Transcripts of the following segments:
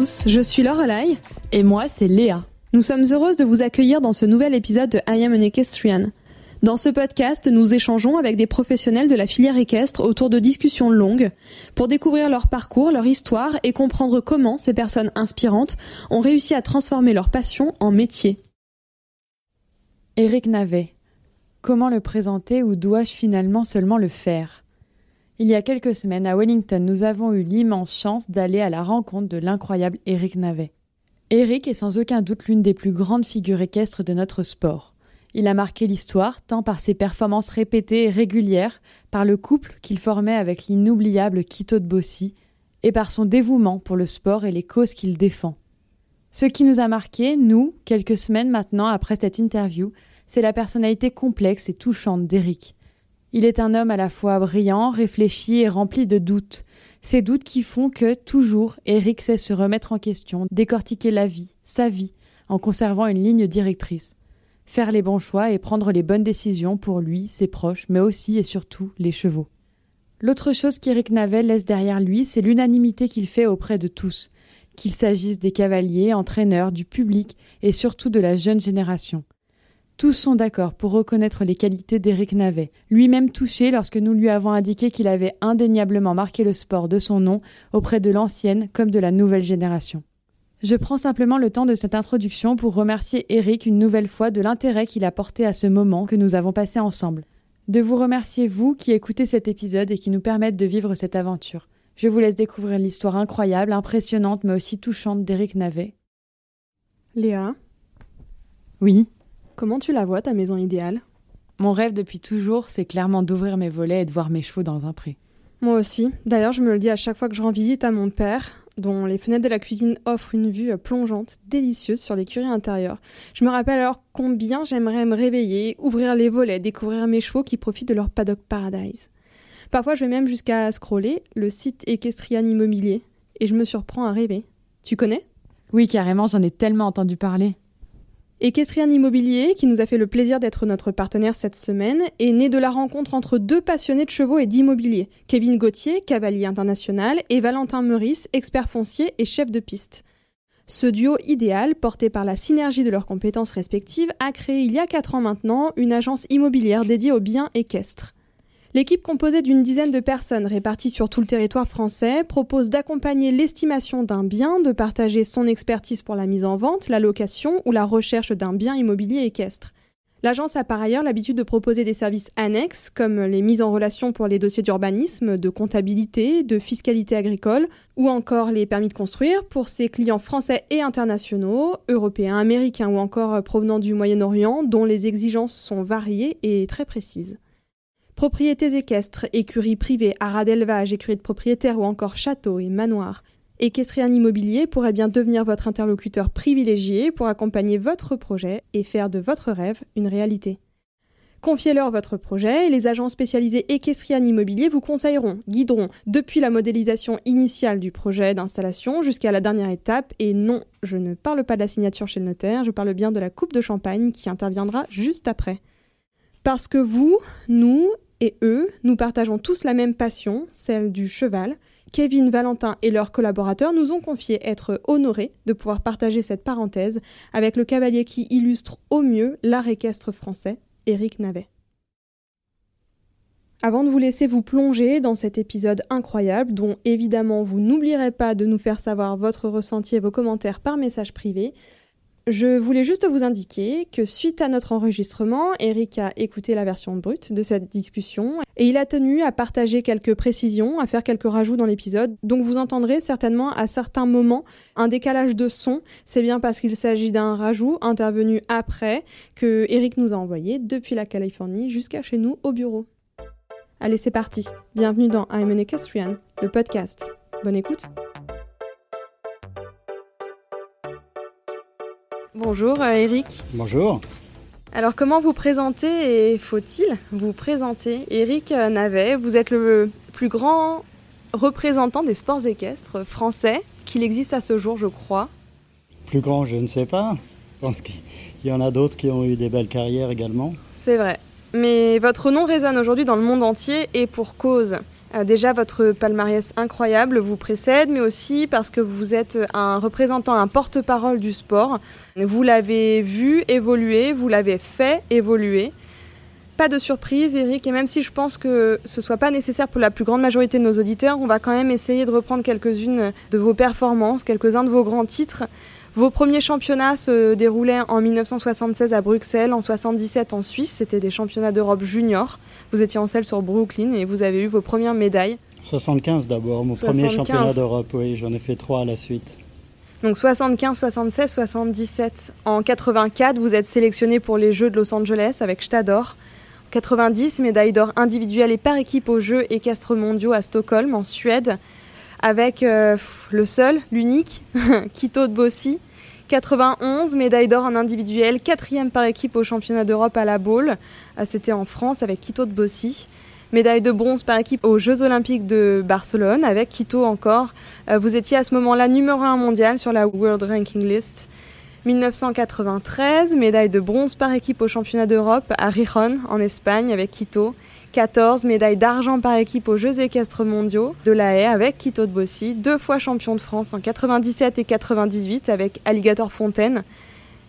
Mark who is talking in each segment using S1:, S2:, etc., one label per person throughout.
S1: Tous, je suis Lorelai.
S2: Et moi, c'est Léa.
S1: Nous sommes heureuses de vous accueillir dans ce nouvel épisode de I Am an Equestrian. Dans ce podcast, nous échangeons avec des professionnels de la filière équestre autour de discussions longues pour découvrir leur parcours, leur histoire et comprendre comment ces personnes inspirantes ont réussi à transformer leur passion en métier.
S2: Éric Navet. Comment le présenter ou dois-je finalement seulement le faire? Il y a quelques semaines, à Wellington, nous avons eu l'immense chance d'aller à la rencontre de l'incroyable Éric Navet. Éric est sans aucun doute l'une des plus grandes figures équestres de notre sport. Il a marqué l'histoire tant par ses performances répétées et régulières, par le couple qu'il formait avec l'inoubliable Quito de Bossy, et par son dévouement pour le sport et les causes qu'il défend. Ce qui nous a marqué, nous, quelques semaines maintenant après cette interview, c'est la personnalité complexe et touchante d'Éric. Il est un homme à la fois brillant, réfléchi et rempli de doutes. Ces doutes qui font que, toujours, Éric sait se remettre en question, décortiquer la vie, sa vie, en conservant une ligne directrice faire les bons choix et prendre les bonnes décisions pour lui, ses proches, mais aussi et surtout les chevaux. L'autre chose qu'Éric Navel laisse derrière lui, c'est l'unanimité qu'il fait auprès de tous, qu'il s'agisse des cavaliers, entraîneurs, du public et surtout de la jeune génération. Tous sont d'accord pour reconnaître les qualités d'Éric Navet, lui-même touché lorsque nous lui avons indiqué qu'il avait indéniablement marqué le sport de son nom auprès de l'ancienne comme de la nouvelle génération. Je prends simplement le temps de cette introduction pour remercier Eric une nouvelle fois de l'intérêt qu'il a porté à ce moment que nous avons passé ensemble. De vous remercier vous qui écoutez cet épisode et qui nous permettent de vivre cette aventure. Je vous laisse découvrir l'histoire incroyable, impressionnante mais aussi touchante d'Eric Navet.
S1: Léa?
S2: Oui?
S1: Comment tu la vois ta maison idéale?
S2: Mon rêve depuis toujours, c'est clairement d'ouvrir mes volets et de voir mes chevaux dans un pré.
S1: Moi aussi. D'ailleurs, je me le dis à chaque fois que je rends visite à mon père dont les fenêtres de la cuisine offrent une vue plongeante, délicieuse sur l'écurie intérieure. Je me rappelle alors combien j'aimerais me réveiller, ouvrir les volets, découvrir mes chevaux qui profitent de leur paddock paradise. Parfois, je vais même jusqu'à scroller le site Equestrian Immobilier et je me surprends à rêver. Tu connais?
S2: Oui, carrément, j'en ai tellement entendu parler.
S1: Equestrian Immobilier, qui nous a fait le plaisir d'être notre partenaire cette semaine, est né de la rencontre entre deux passionnés de chevaux et d'immobilier, Kevin Gauthier, cavalier international, et Valentin Meurice, expert foncier et chef de piste. Ce duo idéal, porté par la synergie de leurs compétences respectives, a créé il y a 4 ans maintenant une agence immobilière dédiée aux biens équestres. L'équipe composée d'une dizaine de personnes réparties sur tout le territoire français propose d'accompagner l'estimation d'un bien, de partager son expertise pour la mise en vente, la location ou la recherche d'un bien immobilier équestre. L'agence a par ailleurs l'habitude de proposer des services annexes comme les mises en relation pour les dossiers d'urbanisme, de comptabilité, de fiscalité agricole ou encore les permis de construire pour ses clients français et internationaux, européens, américains ou encore provenant du Moyen-Orient dont les exigences sont variées et très précises. Propriétés équestres, écuries privées, haras d'élevage, écuries de propriétaires ou encore châteaux et manoirs. Equestrian Immobilier pourrait bien devenir votre interlocuteur privilégié pour accompagner votre projet et faire de votre rêve une réalité. Confiez-leur votre projet et les agents spécialisés Equestrian Immobilier vous conseilleront, guideront depuis la modélisation initiale du projet d'installation jusqu'à la dernière étape. Et non, je ne parle pas de la signature chez le notaire, je parle bien de la coupe de champagne qui interviendra juste après. Parce que vous, nous et eux, nous partageons tous la même passion, celle du cheval. Kevin, Valentin et leurs collaborateurs nous ont confié être honorés de pouvoir partager cette parenthèse avec le cavalier qui illustre au mieux l'art équestre français, Éric Navet. Avant de vous laisser vous plonger dans cet épisode incroyable, dont évidemment vous n'oublierez pas de nous faire savoir votre ressenti et vos commentaires par message privé, je voulais juste vous indiquer que suite à notre enregistrement, Eric a écouté la version brute de cette discussion et il a tenu à partager quelques précisions, à faire quelques rajouts dans l'épisode. Donc vous entendrez certainement à certains moments un décalage de son. C'est bien parce qu'il s'agit d'un rajout intervenu après que Eric nous a envoyé depuis la Californie jusqu'à chez nous au bureau. Allez, c'est parti. Bienvenue dans I'm an Equestrian, le podcast. Bonne écoute. Bonjour euh, Eric.
S3: Bonjour.
S1: Alors comment vous présenter et faut-il vous présenter? Eric euh, Navet, vous êtes le plus grand représentant des sports équestres français qu'il existe à ce jour, je crois.
S3: Plus grand, je ne sais pas. Je pense qu'il y en a d'autres qui ont eu des belles carrières également.
S1: C'est vrai. Mais votre nom résonne aujourd'hui dans le monde entier et pour cause. Euh, déjà, votre palmarès incroyable vous précède, mais aussi parce que vous êtes un représentant, un porte-parole du sport. Vous l'avez vu évoluer, vous l'avez fait évoluer. Pas de surprise, Eric, et même si je pense que ce soit pas nécessaire pour la plus grande majorité de nos auditeurs, on va quand même essayer de reprendre quelques-unes de vos performances, quelques-uns de vos grands titres. Vos premiers championnats se déroulaient en 1976 à Bruxelles, en 77 en Suisse, c'était des championnats d'Europe junior. Vous étiez en selle sur Brooklyn et vous avez eu vos premières médailles.
S3: 75 d'abord, mon premier championnat d'Europe, oui, j'en ai fait trois à la suite.
S1: Donc 75, 76, 77. En 84, vous êtes sélectionné pour les Jeux de Los Angeles avec Stador. 90, médaille d'or individuelle et par équipe aux Jeux équestres mondiaux à Stockholm, en Suède, avec euh, le seul, l'unique, Kito de Bossi. 91, médaille d'or en individuel, quatrième par équipe au championnat d'Europe à la Baule. Euh, c'était en France avec Kito de Bossi. Médaille de bronze par équipe aux Jeux Olympiques de Barcelone avec Kito encore. Euh, vous étiez à ce moment-là numéro 1 mondial sur la World Ranking List. 1993, médaille de bronze par équipe au championnat d'Europe à Rijon en Espagne avec Quito. 14 médailles d'argent par équipe aux Jeux équestres mondiaux de La Haye avec Quito de Bossy, deux fois champion de France en 97 et 98 avec Alligator Fontaine.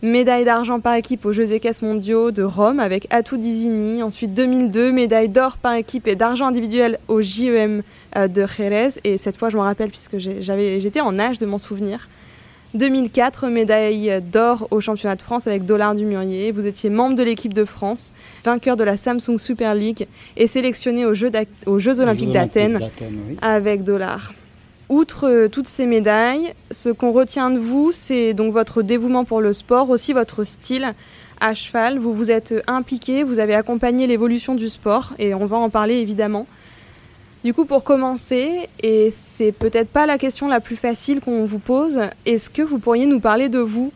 S1: Médaille d'argent par équipe aux Jeux équestres mondiaux de Rome avec Atou Dizini. Ensuite 2002, médaille d'or par équipe et d'argent individuel au JEM euh, de Jerez. Et cette fois, je m'en rappelle puisque j'étais en âge de m'en souvenir. 2004, médaille d'or au championnat de France avec Dollar du Murier. Vous étiez membre de l'équipe de France, vainqueur de la Samsung Super League et sélectionné aux Jeux, Olympiques d'Athènes avec Dollar. Outre euh, toutes ces médailles, ce qu'on retient de vous, c'est donc votre dévouement pour le sport, aussi votre style à cheval. Vous vous êtes impliqué, vous avez accompagné l'évolution du sport et on va en parler évidemment. Du coup, pour commencer, et c'est peut-être pas la question la plus facile qu'on vous pose, est-ce que vous pourriez nous parler de vous?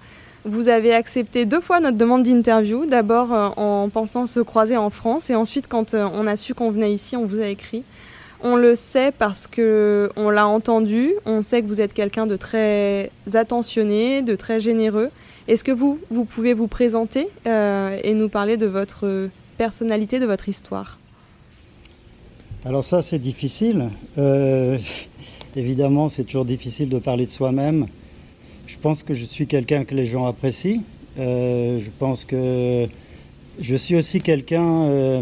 S1: Vous avez accepté deux fois notre demande d'interview, d'abord euh, en pensant se croiser en France, et ensuite quand euh, on a su qu'on venait ici, on vous a écrit. On le sait parce que on l'a entendu, on sait que vous êtes quelqu'un de très attentionné, de très généreux. Est-ce que vous, vous pouvez vous présenter euh, et nous parler de votre personnalité, de votre histoire?
S3: Alors ça, c'est difficile. Euh, évidemment, c'est toujours difficile de parler de soi-même. Je pense que je suis quelqu'un que les gens apprécient. Euh, je pense que je suis aussi quelqu'un... Euh,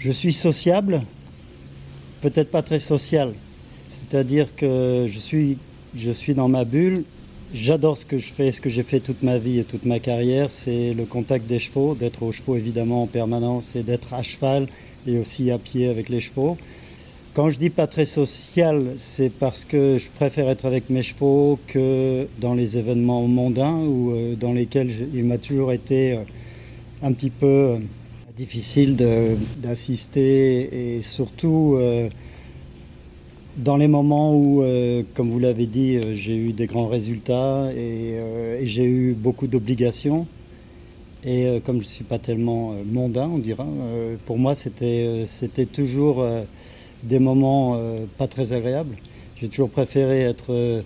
S3: je suis sociable, peut-être pas très social. C'est-à-dire que je suis, je suis dans ma bulle. J'adore ce que je fais, ce que j'ai fait toute ma vie et toute ma carrière. C'est le contact des chevaux, d'être aux chevaux évidemment en permanence et d'être à cheval et aussi à pied avec les chevaux. Quand je dis pas très social, c'est parce que je préfère être avec mes chevaux que dans les événements mondains ou euh, dans lesquels il m'a toujours été euh, un petit peu euh, difficile d'assister et surtout dans les moments où, comme vous l'avez dit, j'ai eu des grands résultats et j'ai eu beaucoup d'obligations. Et euh, comme je ne suis pas tellement euh, mondain, on dira, euh, pour moi c'était toujours des moments pas très agréables. J'ai toujours préféré être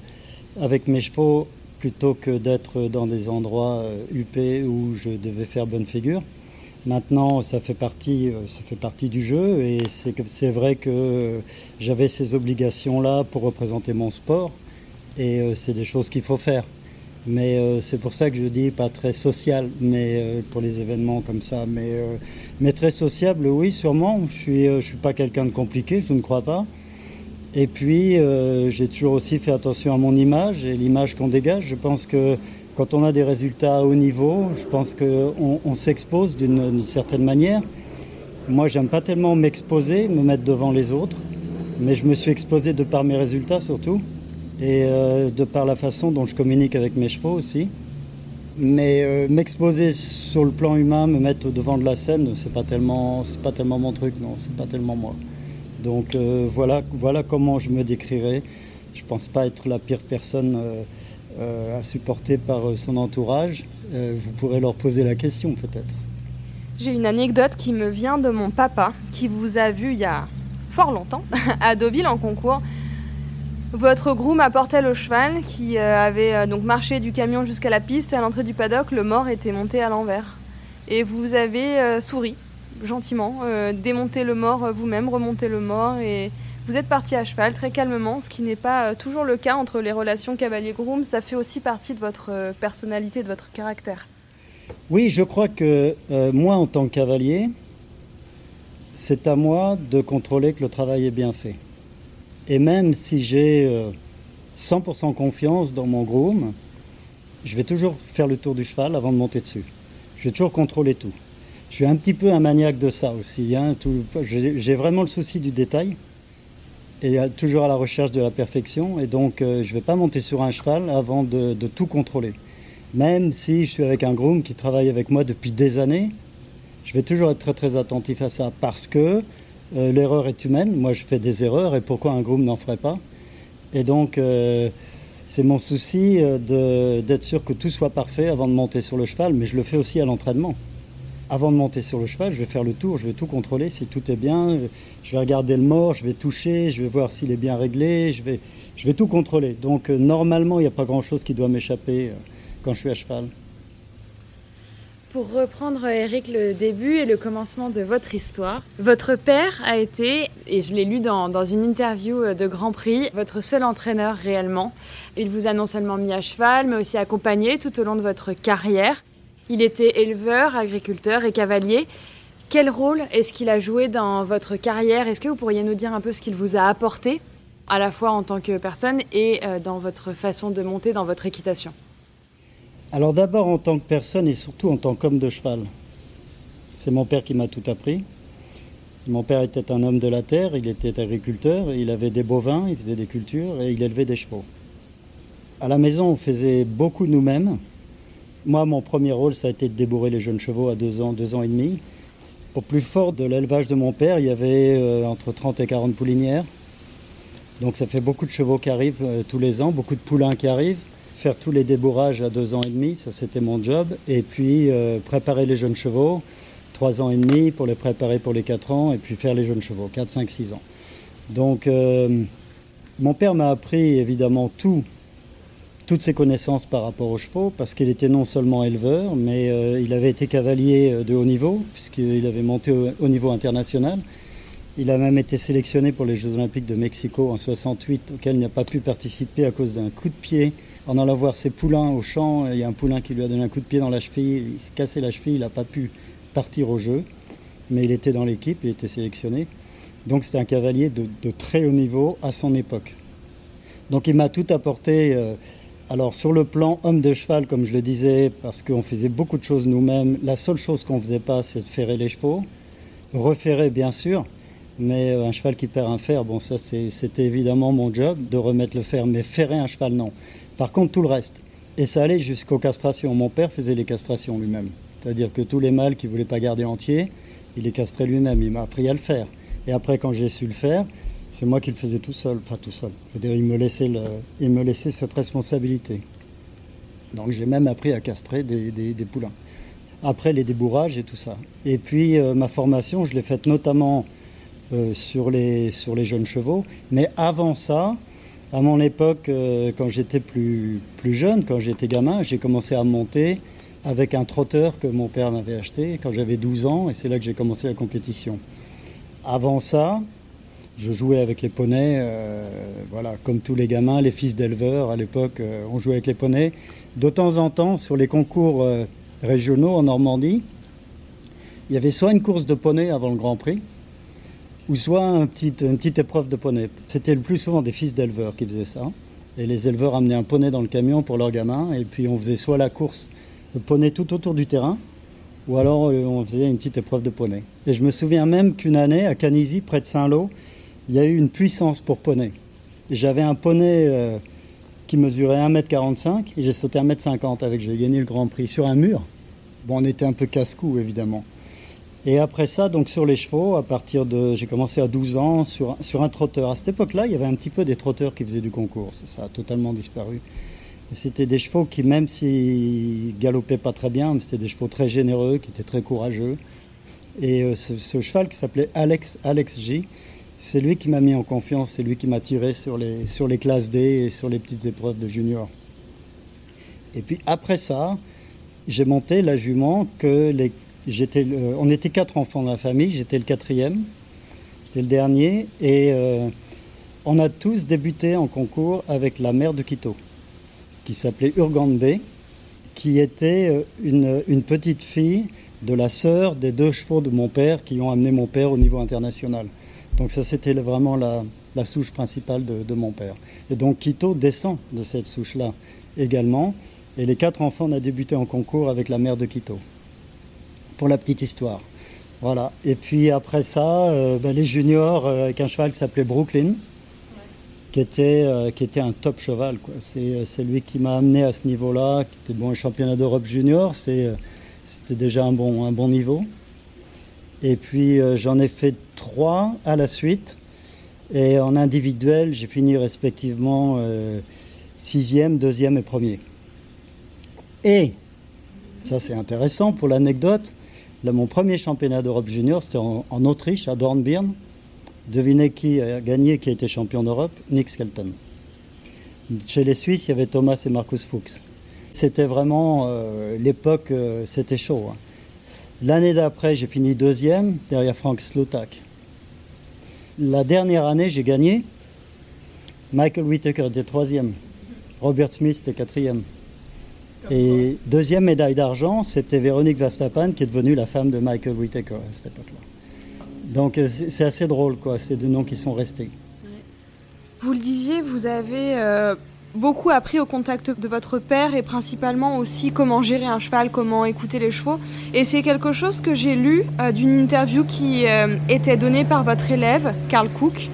S3: avec mes chevaux plutôt que d'être dans des endroits huppés où je devais faire bonne figure. Maintenant, ça fait partie, ça fait partie du jeu et c'est vrai que j'avais ces obligations-là pour représenter mon sport et c'est des choses qu'il faut faire. Mais euh, c'est pour ça que je dis pas très social, mais euh, pour les événements comme ça. Mais, euh, mais très sociable, oui, sûrement. Je suis, je suis pas quelqu'un de compliqué, je ne crois pas. Et puis, j'ai toujours aussi fait attention à mon image et l'image qu'on dégage. Je pense que quand on a des résultats à haut niveau, je pense qu'on on, s'expose d'une certaine manière. Moi, j'aime pas tellement m'exposer, me mettre devant les autres, mais je me suis exposé de par mes résultats surtout et euh, de par la façon dont je communique avec mes chevaux aussi. Mais euh, m'exposer sur le plan humain, me mettre devant de la scène, c'est pas tellement, pas tellement mon truc, non, c'est pas tellement moi. Donc euh, voilà, voilà comment je me décrirais. Je pense pas être la pire personne à supporter par son entourage. vous pourrez leur poser la question peut-être.
S1: J'ai une anecdote qui me vient de mon papa, qui vous a vu il y a fort longtemps à Deauville en concours. Votre groom apportait le cheval qui euh, avait euh, donc marché du camion jusqu'à la piste et à l'entrée du paddock, le mort était monté à l'envers. Et vous avez euh, souri gentiment, démonter le mort vous-même, remonter le mort et vous êtes parti à cheval très calmement, ce qui n'est pas toujours le cas entre les relations cavalier-groom. Ça fait aussi partie de votre personnalité, de votre caractère.
S3: Oui, je crois que moi, en tant que cavalier, c'est à moi de contrôler que le travail est bien fait. Et même si j'ai 100% confiance dans mon groom, je vais toujours faire le tour du cheval avant de monter dessus. Je vais toujours contrôler tout. Je suis un petit peu un maniaque de ça aussi. Hein, j'ai vraiment le souci du détail et toujours à la recherche de la perfection. Et donc, euh, je ne vais pas monter sur un cheval avant de, de, tout contrôler. Même si je suis avec un groom qui travaille avec moi depuis des années, je vais toujours être très très attentif à ça parce que euh, l'erreur est humaine. Moi, je fais des erreurs et pourquoi un groom n'en ferait pas? Et donc, euh, c'est mon souci euh, d'être sûr que tout soit parfait avant de monter sur le cheval, mais je le fais aussi à l'entraînement. Avant de monter sur le cheval, je vais faire le tour, je vais tout contrôler si tout est bien. Je vais regarder le mort, je vais toucher, je vais voir s'il est bien réglé, je vais, je vais tout contrôler. Donc normalement, il n'y a pas grand-chose qui doit m'échapper quand je suis à cheval.
S2: Pour reprendre, Eric, le début et le commencement de votre histoire, votre père a été, et je l'ai lu dans, dans, une interview de Grand Prix, votre seul entraîneur réellement. Il vous a non seulement mis à cheval, mais aussi accompagné tout au long de votre carrière. Il était éleveur, agriculteur et cavalier. Quel rôle est-ce qu'il a joué dans votre carrière? Est-ce que vous pourriez nous dire un peu ce qu'il vous a apporté, à la fois en tant que personne et euh, dans votre façon de monter dans votre équitation?
S3: Alors d'abord en tant que personne et surtout en tant qu'homme de cheval. C'est mon père qui m'a tout appris. Mon père était un homme de la terre, il était agriculteur, il avait des bovins, il faisait des cultures et il élevait des chevaux. À la maison, on faisait beaucoup nous-mêmes. Moi, mon premier rôle, ça a été de débourrer les jeunes chevaux à deux ans, deux ans et demi. Au plus fort de l'élevage de mon père, il y avait euh, entre 30 et 40 poulinières. Donc ça fait beaucoup de chevaux qui arrivent euh, tous les ans, beaucoup de poulains qui arrivent faire tous les débourrages à deux ans et demi, ça c'était mon job. Et puis euh, préparer les jeunes chevaux, trois ans et demi pour les préparer pour les quatre ans, et puis faire les jeunes chevaux, 4, 5, 6 ans. Donc euh, mon père m'a appris évidemment tout, toutes ses connaissances par rapport aux chevaux, parce qu'il était non seulement éleveur, mais euh, il avait été cavalier de haut niveau, puisqu'il avait monté au, niveau international. Il a même été sélectionné pour les Jeux Olympiques de Mexico en 68, auquel il n'a pas pu participer à cause d'un coup de pied en allant voir ses poulains au champ, il y a un poulain qui lui a donné un coup de pied dans la cheville, il s'est cassé la cheville, il n'a pas pu partir au jeu, mais il était dans l'équipe, il était sélectionné. Donc c'était un cavalier de, très haut niveau à son époque. Donc il m'a tout apporté. Euh, alors sur le plan homme de cheval, comme je le disais, parce qu'on faisait beaucoup de choses nous-mêmes, la seule chose qu'on ne faisait pas, c'est de ferrer les chevaux. Referrer, bien sûr, mais euh, un cheval qui perd un fer, bon ça c'était évidemment mon job de remettre le fer, mais ferrer un cheval, non. Par contre, tout le reste. Et ça allait jusqu'aux castrations. Mon père faisait les castrations lui-même. C'est-à-dire que tous les mâles qu'il ne voulait pas garder entiers, il les castrait lui-même. Il m'a appris à le faire. Et après, quand j'ai su le faire, c'est moi qui le faisais tout seul. Enfin, tout seul. il me laissait, le, il me laissait cette responsabilité. Donc j'ai même appris à castrer des, poulains. Après les débourrages et tout ça. Et puis euh, ma formation, je l'ai faite notamment sur, les, sur les jeunes chevaux. Mais avant ça, à mon époque, euh, quand j'étais plus, plus jeune, quand j'étais gamin, j'ai commencé à monter avec un trotteur que mon père m'avait acheté quand j'avais 12 ans, et c'est là que j'ai commencé la compétition. Avant ça, je jouais avec les poneys, euh, voilà, comme tous les gamins, les fils d'éleveurs à l'époque, euh, on jouait avec les poneys. De temps en temps, sur les concours régionaux en Normandie, il y avait soit une course de poney avant le Grand Prix, ou soit une petite épreuve de poney. C'était le plus souvent des fils d'éleveurs qui faisaient ça. Et les éleveurs amenaient un poney dans le camion pour leurs gamins. Et puis on faisait soit la course de poney tout autour du terrain, ou alors euh, on faisait une petite épreuve de poney. Et je me souviens même qu'une année, à Canisy, près de Saint-Lô, il y a eu une puissance pour poney. J'avais un poney euh, qui mesurait 1m45 et j'ai sauté 1m50 avec. J'ai gagné le Grand Prix sur un mur. Bon, on était un peu casse-cou, évidemment. Et après ça, donc sur les chevaux, à partir de. J'ai commencé à 12 ans sur, sur un trotteur. À cette époque-là, il y avait un petit peu des trotteurs qui faisaient du concours. Ça a totalement disparu. C'était des chevaux qui, même s'ils galopaient pas très bien, c'était des chevaux très généreux, qui étaient très courageux. Et euh, ce, cheval qui s'appelait Alex, Alex J, c'est lui qui m'a mis en confiance, c'est lui qui m'a tiré sur les, sur les classes D et sur les petites épreuves de junior. Et puis après ça, j'ai monté la jument que les on était quatre enfants dans la famille, j'étais le quatrième, j'étais le dernier, et euh, on a tous débuté en concours avec la mère de Quito, qui s'appelait Urgande qui était euh, une, petite fille de la sœur des deux chevaux de mon père qui ont amené mon père au niveau international. Donc ça, c'était vraiment la, la souche principale de, de, mon père. Et donc Quito descend de cette souche-là également. Et les quatre enfants, on a débuté en concours avec la mère de Quito. Pour la petite histoire. Voilà. Et puis après ça, euh, ben, les juniors euh, avec un cheval qui s'appelait Brooklyn, qui, était, euh, un top cheval. C'est lui qui m'a amené à ce niveau-là, qui était bon, championnat d'Europe junior. C'était déjà un bon, un bon niveau. Et puis j'en ai fait trois à la suite. Et en individuel, j'ai fini respectivement sixième, deuxième et premier. Et, ça c'est intéressant pour l'anecdote, mon premier championnat d'Europe junior, c'était en, Autriche, à Dornbirn. Devinez qui a gagné, qui a été champion d'Europe? Nick Skelton. Chez les Suisses, il y avait Thomas et Marcus Fuchs. C'était vraiment euh, l'époque, euh, c'était chaud. Hein. L'année d'après, j'ai fini deuxième derrière Frank Slutak. La dernière année, j'ai gagné. Michael Whittaker était troisième. Robert Smith était quatrième. Et deuxième médaille d'argent, c'était Véronique Vastapan, qui est devenue la femme de Michael Whittaker à cette époque-là. Donc c'est assez drôle, quoi. C'est des noms qui sont restés.
S1: Vous le disiez, vous avez euh, beaucoup appris au contact de votre père et principalement aussi comment gérer un cheval, comment écouter les chevaux. Et c'est quelque chose que j'ai lu euh, d'une interview qui euh, était donnée par votre élève, Carl Cook,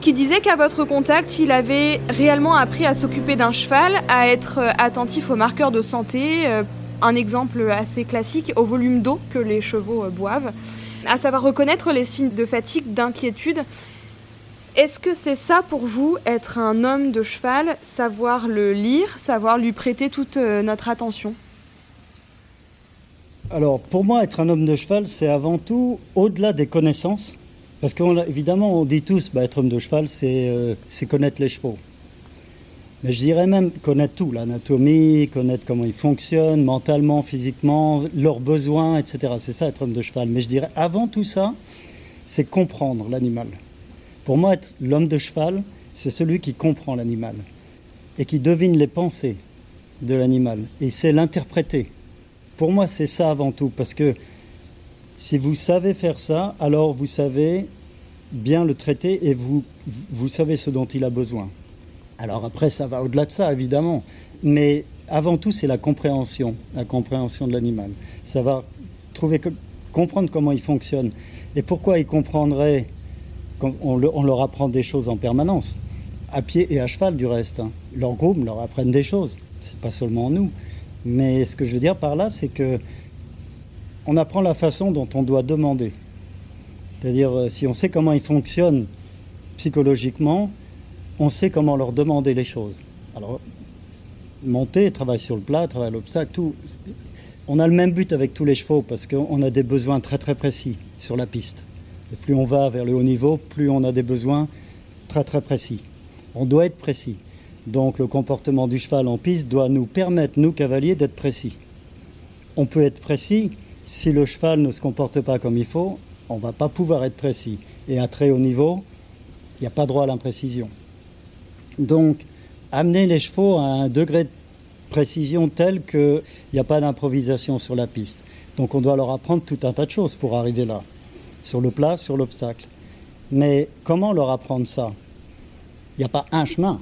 S1: qui disait qu'à votre contact, il avait réellement appris à s'occuper d'un cheval, à être attentif aux marqueurs de santé, euh, un exemple assez classique, au volume d'eau que les chevaux euh, boivent, à savoir reconnaître les signes de fatigue, d'inquiétude. Est-ce que c'est ça pour vous, être un homme de cheval, savoir le lire, savoir lui prêter toute euh, notre attention?
S3: Alors, pour moi, être un homme de cheval, c'est avant tout, au-delà des connaissances, parce qu'évidemment, on dit tous, bah, être homme de cheval, c'est euh, connaître les chevaux. Mais je dirais même connaître tout, l'anatomie, connaître comment ils fonctionnent, mentalement, physiquement, leurs besoins, etc. C'est ça, être homme de cheval. Mais je dirais, avant tout ça, c'est comprendre l'animal. Pour moi, être l'homme de cheval, c'est celui qui comprend l'animal et qui devine les pensées de l'animal et sait l'interpréter. Pour moi, c'est ça avant tout, parce que si vous savez faire ça, alors vous savez bien le traiter et vous, vous savez ce dont il a besoin. Alors après, ça va au-delà de ça, évidemment. Mais avant tout, c'est la compréhension, la compréhension de l'animal. Ça va trouver, comprendre comment il fonctionne. Et pourquoi il comprendrait on leur apprend des choses en permanence? À pied et à cheval, du reste. Hein. Leur groupe leur apprennent des choses. C'est pas seulement nous. Mais ce que je veux dire par là, c'est que on apprend la façon dont on doit demander. C'est-à-dire, euh, si on sait comment ils fonctionnent psychologiquement, on sait comment leur demander les choses. Alors, monter, travailler sur le plat, travailler l'obstacle, tout. On a le même but avec tous les chevaux parce qu'on a des besoins très très précis sur la piste. Et plus on va vers le haut niveau, plus on a des besoins très très précis. On doit être précis. Donc le comportement du cheval en piste doit nous permettre, nous cavaliers, d'être précis. On peut être précis si le cheval ne se comporte pas comme il faut, on ne va pas pouvoir être précis. Et à très haut niveau, il n'y a pas droit à l'imprécision. Donc, amener les chevaux à un degré de précision tel qu'il n'y a pas d'improvisation sur la piste. Donc, on doit leur apprendre tout un tas de choses pour arriver là, sur le plat, sur l'obstacle. Mais comment leur apprendre ça? Il n'y a pas un chemin,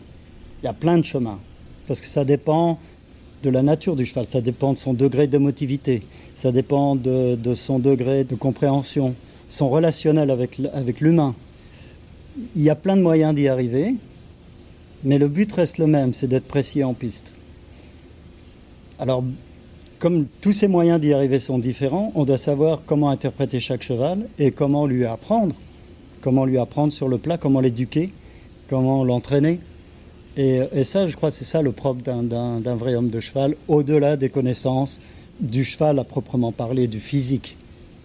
S3: il y a plein de chemins. Parce que ça dépend de la nature du cheval, ça dépend de son degré d'émotivité, ça dépend de, son degré de compréhension, son relationnel avec, l'humain. Il y a plein de moyens d'y arriver, mais le but reste le même, c'est d'être précis en piste. Alors, comme tous ces moyens d'y arriver sont différents, on doit savoir comment interpréter chaque cheval et comment lui apprendre, comment lui apprendre sur le plat, comment l'éduquer, comment l'entraîner. Et, ça, je crois, c'est ça le propre d'un vrai homme de cheval, au-delà des connaissances du cheval à proprement parler, du physique.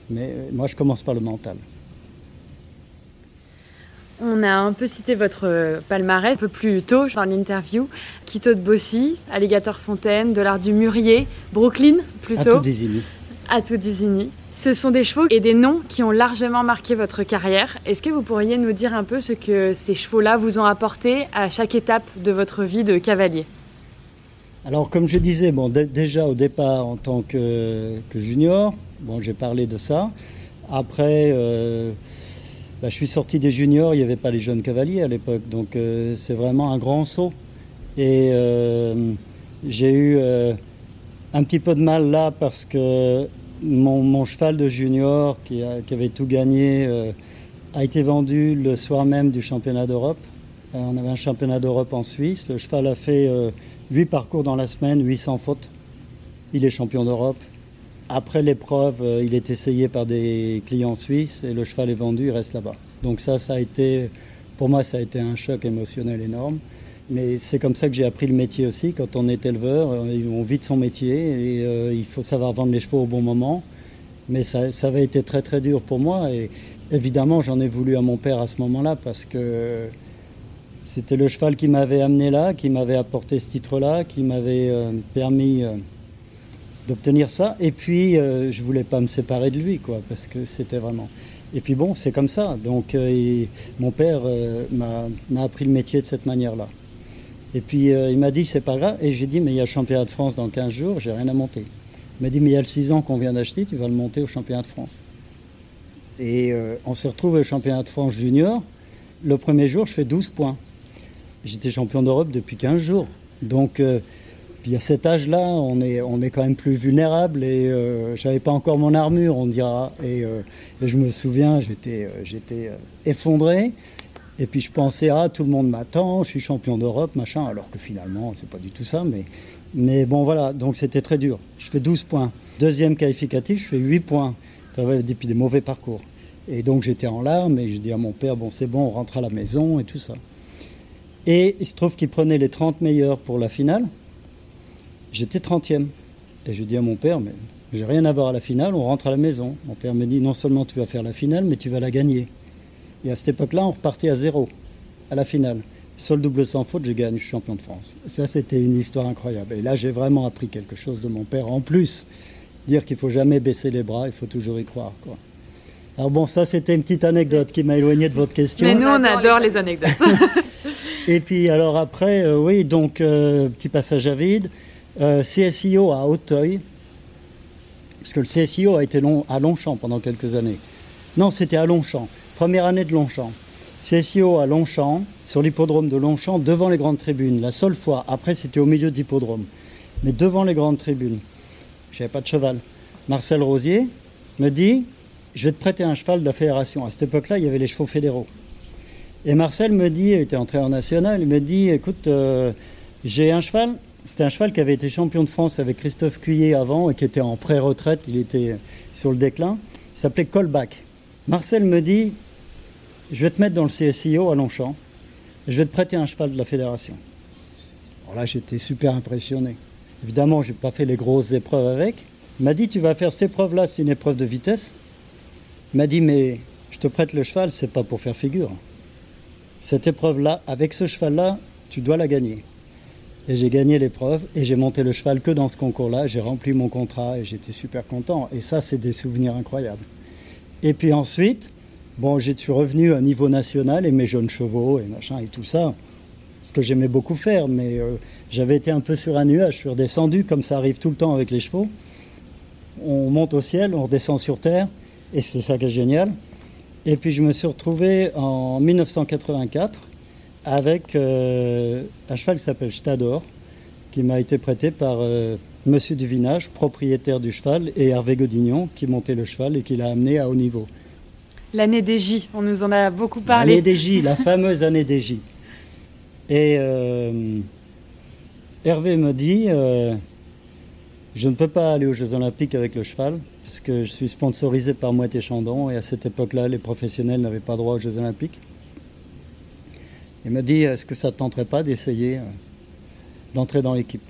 S3: Mais moi, je commence par le mental.
S2: On a un peu cité votre palmarès un peu plus tôt dans l'interview. Quito de Bossy, Alligator Fontaine, Dollar du Murier, Brooklyn plutôt.
S3: À tout désigné.
S2: Atodizini. Ce sont des chevaux et des noms qui ont largement marqué votre carrière. Est-ce que vous pourriez nous dire un peu ce que ces chevaux-là vous ont apporté à chaque étape de votre vie de cavalier?
S3: Alors, comme je disais, bon, déjà au départ en tant que, junior, bon, j'ai parlé de ça. Après, euh, bah, je suis sorti des juniors, il n'y avait pas les jeunes cavaliers à l'époque, donc euh, c'est vraiment un grand saut. Et euh, j'ai eu un petit peu de mal là parce que mon, cheval de junior qui, avait tout gagné a été vendu le soir même du championnat d'Europe. On avait un championnat d'Europe en Suisse. Le cheval a fait 8 euh, parcours dans la semaine, 800 fautes. Il est champion d'Europe. Après l'épreuve, il est essayé par des clients suisses et le cheval est vendu, il reste là-bas. Donc ça, ça a été, pour moi, ça a été un choc émotionnel énorme. Mais c'est comme ça que j'ai appris le métier aussi. Quand on est éleveur, euh, on vit de son métier et euh, il faut savoir vendre les chevaux au bon moment. Mais ça, ça avait été très très dur pour moi et évidemment j'en ai voulu à mon père à ce moment-là parce que c'était le cheval qui m'avait amené là, qui m'avait apporté ce titre-là, qui m'avait euh, permis d'obtenir ça. Et puis je voulais pas me séparer de lui quoi parce que c'était vraiment. Et puis bon, c'est comme ça. Donc mon père m'a appris le métier de cette manière-là. Et puis euh, il m'a dit c'est pas grave. Et j'ai dit mais il y a le championnat de France dans 15 jours, j'ai rien à monter. Il m'a dit mais il y a le 6 ans qu'on vient d'acheter, tu vas le monter au championnat de France. Et euh, on s'est retrouvé au championnat de France junior. Le premier jour, je fais 12 points. J'étais champion d'Europe depuis 15 jours. Donc euh, puis à cet âge-là, on est, on est quand même plus vulnérable et je j'avais pas encore mon armure, on dira. Et, et je me souviens, j'étais, j'étais effondré. Et puis je pensais, ah, tout le monde m'attend, je suis champion d'Europe, machin, alors que finalement, c'est pas du tout ça. Mais, mais bon, voilà, donc c'était très dur. Je fais 12 points. Deuxième qualificatif, je fais 8 points. Depuis des mauvais parcours. Et donc j'étais en larmes et je dis à mon père, bon, c'est bon, on rentre à la maison et tout ça. Et il se trouve qu'il prenait les 30 meilleurs pour la finale. J'étais 30e. Et je dis à mon père, mais j'ai rien à voir à la finale, on rentre à la maison. Mon père me dit, non seulement tu vas faire la finale, mais tu vas la gagner. Et à cette époque-là, on repartait à zéro, à la finale. Seul double sans faute, je gagne, je suis champion de France. Ça, c'était une histoire incroyable. Et là, j'ai vraiment appris quelque chose de mon père. En plus, dire qu'il faut jamais baisser les bras, il faut toujours y croire. Quoi. Alors bon, ça, c'était une petite anecdote qui m'a éloigné de votre question.
S2: Mais nous, on adore les anecdotes.
S3: Et puis, alors après, euh, oui, donc, euh, petit passage à vide. Euh, CSIO à Hauteuil, parce que le CSIO a été long, à Longchamp pendant quelques années. Non, c'était à Longchamp. Première année de Longchamp. CSIO à Longchamp, sur l'hippodrome de Longchamp, devant les grandes tribunes. La seule fois. Après, c'était au milieu de l'hippodrome. Mais devant les grandes tribunes. Je n'avais pas de cheval. Marcel Rosier me dit Je vais te prêter un cheval de la fédération. À cette époque-là, il y avait les chevaux fédéraux. Et Marcel me dit, il était entré en national, il me dit Écoute, euh, j'ai un cheval. C'était un cheval qui avait été champion de France avec Christophe Cuillet avant et qui était en pré-retraite. Il était sur le déclin. Il s'appelait Colbach. Marcel me dit je vais te mettre dans le CSIO à Longchamp. Je vais te prêter un cheval de la fédération. Alors là, j'étais super impressionné. Évidemment, je n'ai pas fait les grosses épreuves avec. Il m'a dit, tu vas faire cette épreuve-là, c'est une épreuve de vitesse. Il m'a dit, mais je te prête le cheval, c'est pas pour faire figure. Cette épreuve-là, avec ce cheval-là, tu dois la gagner. Et j'ai gagné l'épreuve et j'ai monté le cheval que dans ce concours-là. J'ai rempli mon contrat et j'étais super content. Et ça, c'est des souvenirs incroyables. Et puis ensuite, Bon, je suis revenu à niveau national et mes jeunes chevaux et machin et tout ça, ce que j'aimais beaucoup faire, mais euh, j'avais été un peu sur un nuage, je suis redescendu comme ça arrive tout le temps avec les chevaux. On monte au ciel, on redescend sur terre, et c'est ça qui est génial. Et puis je me suis retrouvé en 1984 avec euh, un cheval qui s'appelle Stador, qui m'a été prêté par euh, Monsieur Duvinage, propriétaire du cheval, et Hervé Godignon, qui montait le cheval et qui l'a amené à haut niveau.
S2: L'année des J, on nous en a beaucoup parlé.
S3: L'année des J, la fameuse année des J. Et euh, Hervé me dit euh, Je ne peux pas aller aux Jeux Olympiques avec le cheval, parce que je suis sponsorisé par Moët et Chandon, et à cette époque-là, les professionnels n'avaient pas droit aux Jeux Olympiques. Il me dit Est-ce que ça ne tenterait pas d'essayer euh, d'entrer dans l'équipe?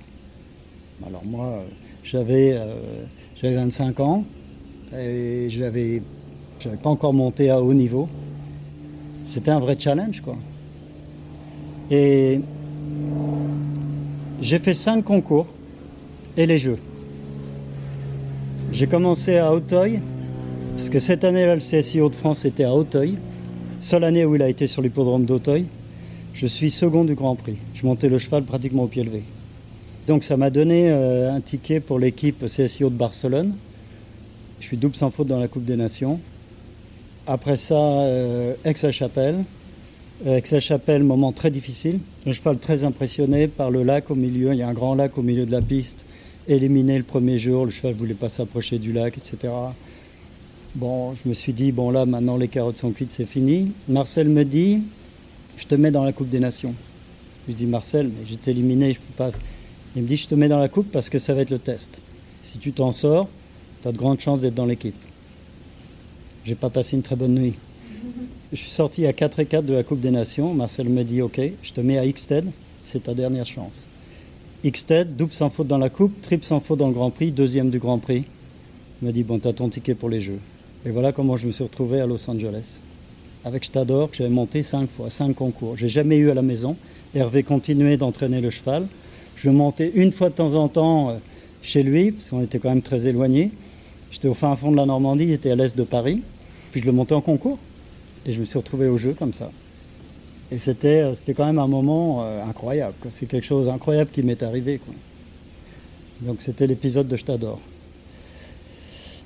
S3: Alors, moi, j'avais 25 ans, et je n'avais pas encore monté à haut niveau. C'était un vrai challenge, quoi. Et j'ai fait cinq concours et les jeux. J'ai commencé à Auteuil, parce que cette année-là, le CSI Hauts-de-France était à Auteuil. Seule année où il a été sur l'hippodrome d'Auteuil. Je suis second du Grand Prix. Je montais le cheval pratiquement au pied levé. Donc ça m'a donné euh, un ticket pour l'équipe CSIO de Barcelone. Je suis double sans faute dans la Coupe des Nations. Après ça, euh, Aix-la-Chapelle. Euh, Aix-la-Chapelle, moment très difficile. Un cheval très impressionné par le lac au milieu. Il y a un grand lac au milieu de la piste. Éliminé le premier jour, le cheval ne voulait pas s'approcher du lac, etc. Bon, je me suis dit, bon là, maintenant les carottes sont cuites, c'est fini. Marcel me dit, je te mets dans la Coupe des Nations. Je dis, Marcel, mais j'étais éliminé, je peux pas. Il me dit, je te mets dans la coupe parce que ça va être le test. Si tu t'en sors, tu as de grandes chances d'être dans l'équipe. J'ai pas passé une très bonne nuit. Je suis sorti à 4 et 4 de la Coupe des Nations. Marcel me dit, OK, je te mets à Xted, c'est ta dernière chance. Xted, double sans faute dans la Coupe, triple sans faute dans le Grand Prix, deuxième du Grand Prix. Il m'a dit, bon, tu as ton ticket pour les Jeux. Et voilà comment je me suis retrouvé à Los Angeles. Avec Stador, que j'avais monté 5 fois, 5 concours. J'ai jamais eu à la maison. Hervé continuait d'entraîner le cheval. Je montais une fois de temps en temps euh, chez lui, parce qu'on était quand même très éloignés. J'étais au fin fond de la Normandie, il était à l'est de Paris. Puis je le montais en concours. Et je me suis retrouvé au jeu comme ça. Et c'était, euh, c'était quand même un moment euh, incroyable. C'est quelque chose d'incroyable qui m'est arrivé. Donc c'était l'épisode de Je t'adore.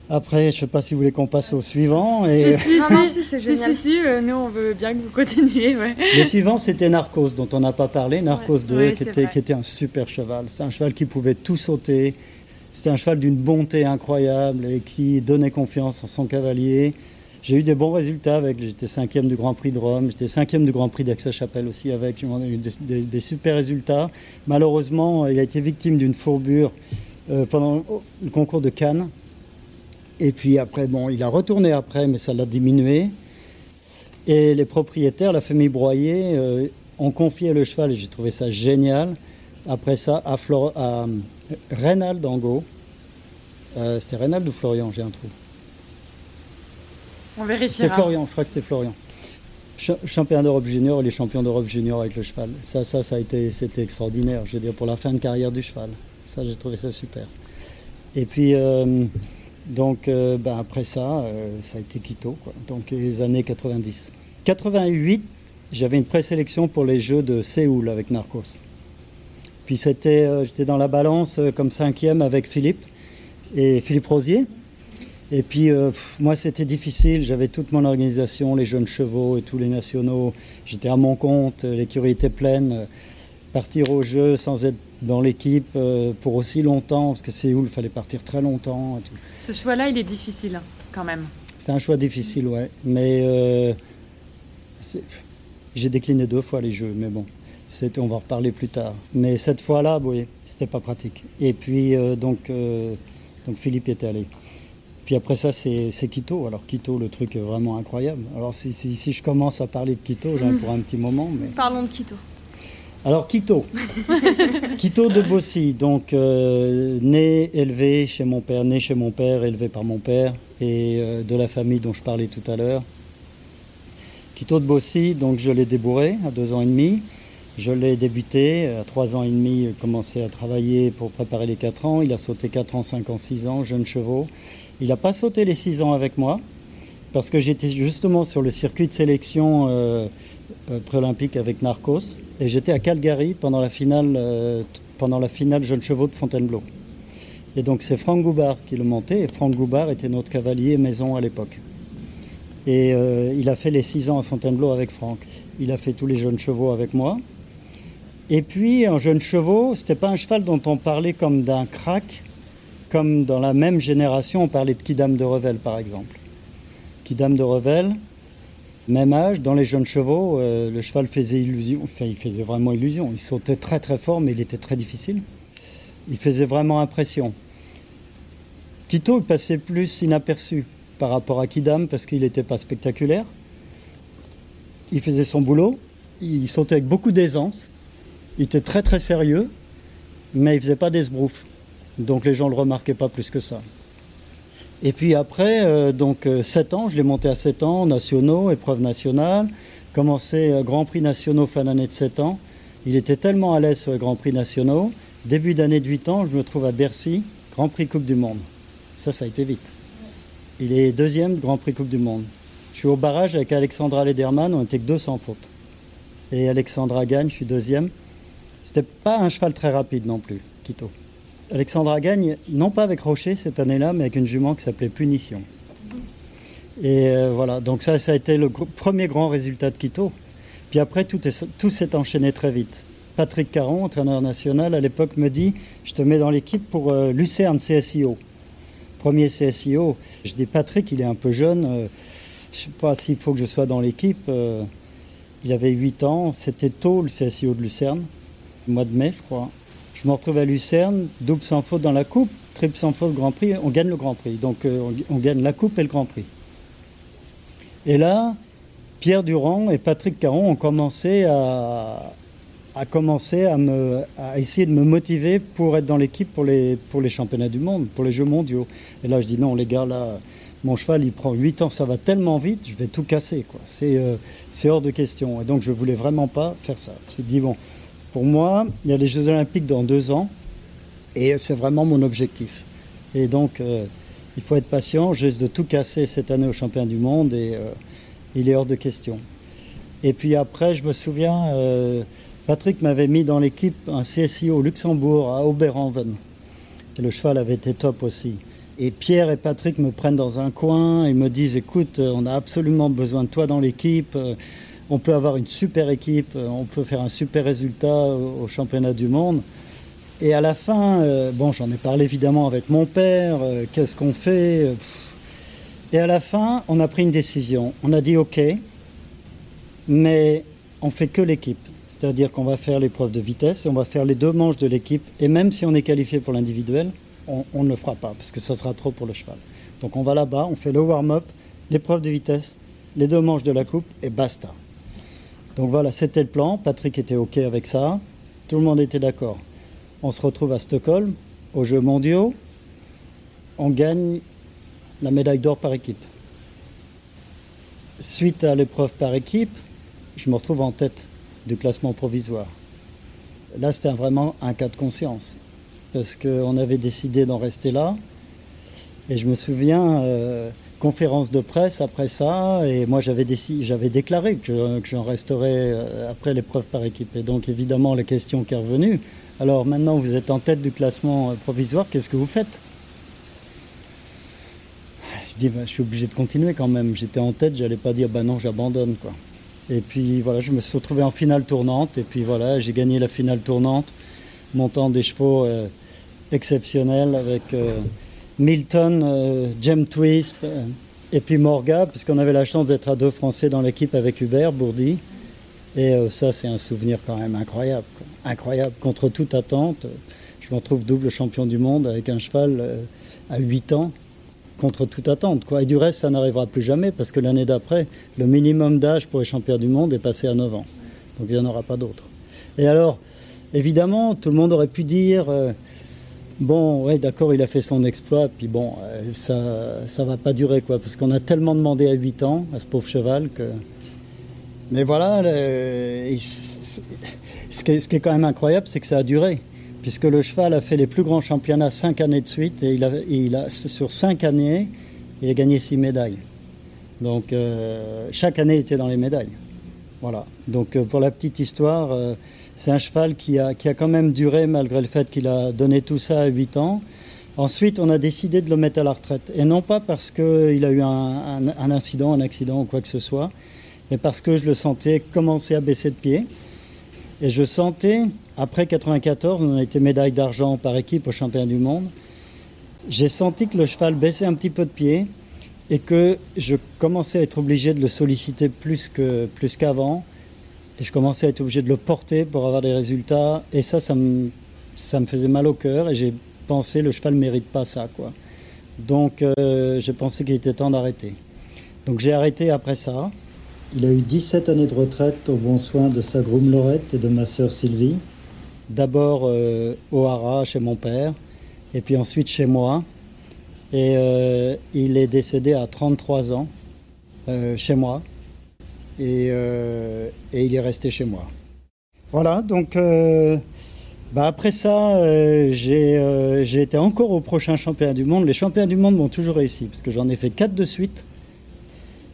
S3: Après, je ne sais pas si vous voulez qu'on passe au suivant.
S2: Et... Si, si, si, si, si, si, nous on veut bien que vous continuiez. Ouais.
S3: Le suivant, c'était Narcos, dont on n'a pas parlé. Narcos 2, qui, était, qui, était, un super cheval. C'est un cheval qui pouvait tout sauter. C'était un cheval d'une bonté incroyable et qui donnait confiance en son cavalier. J'ai eu des bons résultats avec. J'étais cinquième du Grand Prix de Rome, j'étais cinquième du Grand Prix d'Aix-la-Chapelle aussi avec. J'ai eu des, super résultats. Malheureusement, il a été victime d'une fourbure euh, pendant le concours de Cannes. Et puis après, bon, il a retourné après, mais ça l'a diminué. Et les propriétaires, la famille Broyer, euh, ont confié le cheval, et j'ai trouvé ça génial. Après ça, à, Flor à Reynald Dango. Euh, c'était Reynald ou Florian J'ai un trou.
S2: On vérifiera.
S3: C'était Florian, je crois que c'était Florian. Ch champion d'Europe junior, les champions d'Europe junior avec le cheval. Ça, ça, ça a été, c'était extraordinaire. Je veux dire, pour la fin de carrière du cheval. Ça, j'ai trouvé ça super. Et puis, euh, donc euh, ben après ça, euh, ça a été Quito, quoi. donc les années 90. 88, j'avais une présélection pour les Jeux de Séoul avec Narcos. Puis c'était, j'étais dans la balance comme cinquième avec Philippe et Philippe Rosier. Et puis euh, pff, moi c'était difficile, j'avais toute mon organisation, les jeunes chevaux et tous les nationaux. J'étais à mon compte, l'écurie était pleine. Partir au jeu sans être dans l'équipe euh, pour aussi longtemps, parce que Séoul, il fallait partir très longtemps. Et tout.
S2: Ce choix-là, il est difficile quand même.
S3: C'est un choix difficile, ouais. Mais euh, j'ai décliné deux fois les jeux, mais bon, on va en reparler plus tard. Mais cette fois-là, oui, c'était pas pratique. Et puis, donc, donc Philippe était allé. Puis après ça, c'est Quito. Alors Quito, le truc est vraiment incroyable. Alors si, si, si je commence à parler de Quito, j'en ai pour un petit moment. Mais...
S1: Parlons de Quito.
S3: Alors Quito, Quito de Bossy, donc euh, né, élevé chez mon père, né chez mon père, élevé par mon père et euh, de la famille dont je parlais tout à l'heure. Quito de Bossy, donc je l'ai débourré à deux ans et demi. Je l'ai débuté à trois ans et demi, commencé à travailler pour préparer les quatre ans. Il a sauté quatre ans, cinq ans, six ans, jeunes chevaux. Il n'a pas sauté les six ans avec moi parce que j'étais justement sur le circuit de sélection euh, euh, pré-olympique avec Narcos. Et j'étais à Calgary pendant la finale, euh, finale Jeunes Chevaux de Fontainebleau. Et donc c'est Franck Goubard qui le montait. Et Franck Goubard était notre cavalier maison à l'époque. Et euh, il a fait les six ans à Fontainebleau avec Franck. Il a fait tous les jeunes chevaux avec moi. Et puis un jeune chevaux, c'était pas un cheval dont on parlait comme d'un crack, comme dans la même génération, on parlait de Kidam de Revel par exemple. Kidam de Revel, même âge, dans les jeunes chevaux, euh, le cheval faisait illusion, enfin il faisait vraiment illusion. Il sautait très très fort, mais il était très difficile. Il faisait vraiment impression. Quito, il passait plus inaperçu par rapport à Kidam parce qu'il n'était pas spectaculaire. Il faisait son boulot, il sautait avec beaucoup d'aisance, il était très très sérieux, mais il faisait pas d'esbrouf. Donc les gens ne le remarquaient pas plus que ça. Et puis après, euh, donc euh, 7 ans, je l'ai monté à 7 ans, nationaux, épreuve nationale, commencé euh, Grand Prix nationaux fin d'année de 7 ans. Il était tellement à l'aise sur les Grands Prix nationaux. Début d'année de 8 ans, je me trouve à Bercy, Grand Prix Coupe du Monde. Ça, ça a été vite. Il est deuxième Grand Prix Coupe du Monde. Je suis au barrage avec Alexandra Lederman, on était que 200 fautes. Et Alexandra gagne, je suis deuxième. C'était pas un cheval très rapide non plus, Quito. Alexandra gagne, non pas avec Rocher cette année-là, mais avec une jument qui s'appelait Punition. Et euh, voilà, donc ça, ça a été le premier grand résultat de Quito. Puis après, tout s'est enchaîné très vite. Patrick Caron, entraîneur national, à l'époque me dit Je te mets dans l'équipe pour euh, Lucerne CSIO. Premier CSIO. Je dis Patrick, il est un peu jeune. Euh, je ne sais pas s'il faut que je sois dans l'équipe. il avait 8 ans. C'était tôt le CSIO de Lucerne, mois de mai, je crois. Je me retrouve à Lucerne, double sans faute dans la coupe, triple sans faute Grand Prix. On gagne le Grand Prix. Donc on gagne la coupe et le Grand Prix. Et là, Pierre Durand et Patrick Caron ont commencé à, à commencer à, me, à essayer de me motiver pour être dans l'équipe pour les, pour les championnats du monde, pour les Jeux mondiaux. Et là, je dis non, les gars, là, mon cheval, il prend 8 ans, ça va tellement vite, je vais tout casser. C'est, euh, hors de question. Et donc, je ne voulais vraiment pas faire ça. Je dit, bon, pour moi, il y a les Jeux Olympiques dans deux ans, et c'est vraiment mon objectif. Et donc, euh, il faut être patient. J'ai de tout casser cette année au championnat du monde et euh, il est hors de question. Et puis après, je me souviens, euh, Patrick m'avait mis dans l'équipe un CSI au Luxembourg, à Oberhaven. Et le cheval avait été top aussi. Et Pierre et Patrick me prennent dans un coin et me disent écoute, on a absolument besoin de toi dans l'équipe. On peut avoir une super équipe, on peut faire un super résultat au championnat du monde. Et à la fin, euh, bon, j'en ai parlé évidemment avec mon père, euh, qu'est-ce qu'on fait Et à la fin, on a pris une décision. On a dit OK, mais on fait que l'équipe. C'est-à-dire qu'on va faire l'épreuve de vitesse et on va faire les deux manches de l'équipe. Et même si on est qualifié pour l'individuel, on, ne le fera pas parce que ça sera trop pour le cheval. Donc on va là-bas, on fait le warm-up, l'épreuve de vitesse, les deux manches de la coupe et basta. Donc voilà, c'était le plan. Patrick était OK avec ça. Tout le monde était d'accord. On se retrouve à Stockholm, aux Jeux mondiaux. On gagne la médaille d'or par équipe. Suite à l'épreuve par équipe, je me retrouve en tête du classement provisoire. Là, c'était vraiment un cas de conscience, parce qu'on avait décidé d'en rester là. Et je me souviens, euh, conférence de presse après ça, et moi j'avais, j'avais déclaré que, que j'en resterais euh, après l'épreuve par équipe. Et donc évidemment, la question qui est revenue, alors maintenant, vous êtes en tête du classement euh, provisoire, qu'est-ce que vous faites? Je dis, bah, je suis obligé de continuer quand même. J'étais en tête, j'allais pas dire, bah non, j'abandonne. quoi. Et puis voilà, je me suis retrouvé en finale tournante, et puis voilà, j'ai gagné la finale tournante, montant des chevaux euh, exceptionnels avec Milton, Jem Twist, et puis Morga, puisqu'on avait la chance d'être à deux Français dans l'équipe avec Hubert Bourdi. Et euh, ça, c'est un souvenir quand même incroyable. Incroyable, contre toute attente. Je me retrouve double champion du monde avec un cheval euh, à 8 ans, contre toute attente. Quoi. Et du reste, ça n'arrivera plus jamais, parce que l'année d'après, le minimum d'âge pour les champions du monde est passé à 9 ans. Donc il n'y en aura pas d'autres. Et alors, évidemment, tout le monde aurait pu dire... Euh, bon, ouais, d'accord, il a fait son exploit, puis bon, ça ça va pas durer, quoi, parce qu'on a tellement demandé à 8 ans à ce pauvre cheval que mais voilà, ce, qui est, quand même incroyable, c'est que ça a duré. Puisque le cheval a fait les plus grands championnats cinq années de suite et il a, sur cinq années, il a gagné six médailles. Donc euh, chaque année il était dans les médailles. Voilà. Donc euh, pour la petite histoire, euh, c'est un cheval qui a, qui a quand même duré malgré le fait qu'il a donné tout ça à 8 ans. Ensuite, on a décidé de le mettre à la retraite. Et non pas parce qu'il a eu un, incident, un accident ou quoi que ce soit, mais parce que je le sentais commencer à baisser de pied. Et je sentais, après 94, on a été médaille d'argent par équipe au championnat du monde, j'ai senti que le cheval baissait un petit peu de pied et que je commençais à être obligé de le solliciter plus que plus qu'avant. Et je commençais à être obligé de le porter pour avoir des résultats. Et ça, ça me, ça me faisait mal au cœur. Et j'ai pensé, le cheval ne mérite pas ça. Quoi. Donc euh, j'ai pensé qu'il était temps d'arrêter. Donc j'ai arrêté après ça. Il a eu 17 années de retraite au bon soin de sa groom Laurette et de ma sœur Sylvie. D'abord euh, au Hara chez mon père, et puis ensuite chez moi. Et euh, il est décédé à 33 ans euh, chez moi. Et, et, il est resté chez moi. Voilà, donc bah après ça, euh, j'ai été encore au prochain championnat du monde. Les championnats du monde m'ont toujours réussi, parce que j'en ai fait 4 de suite.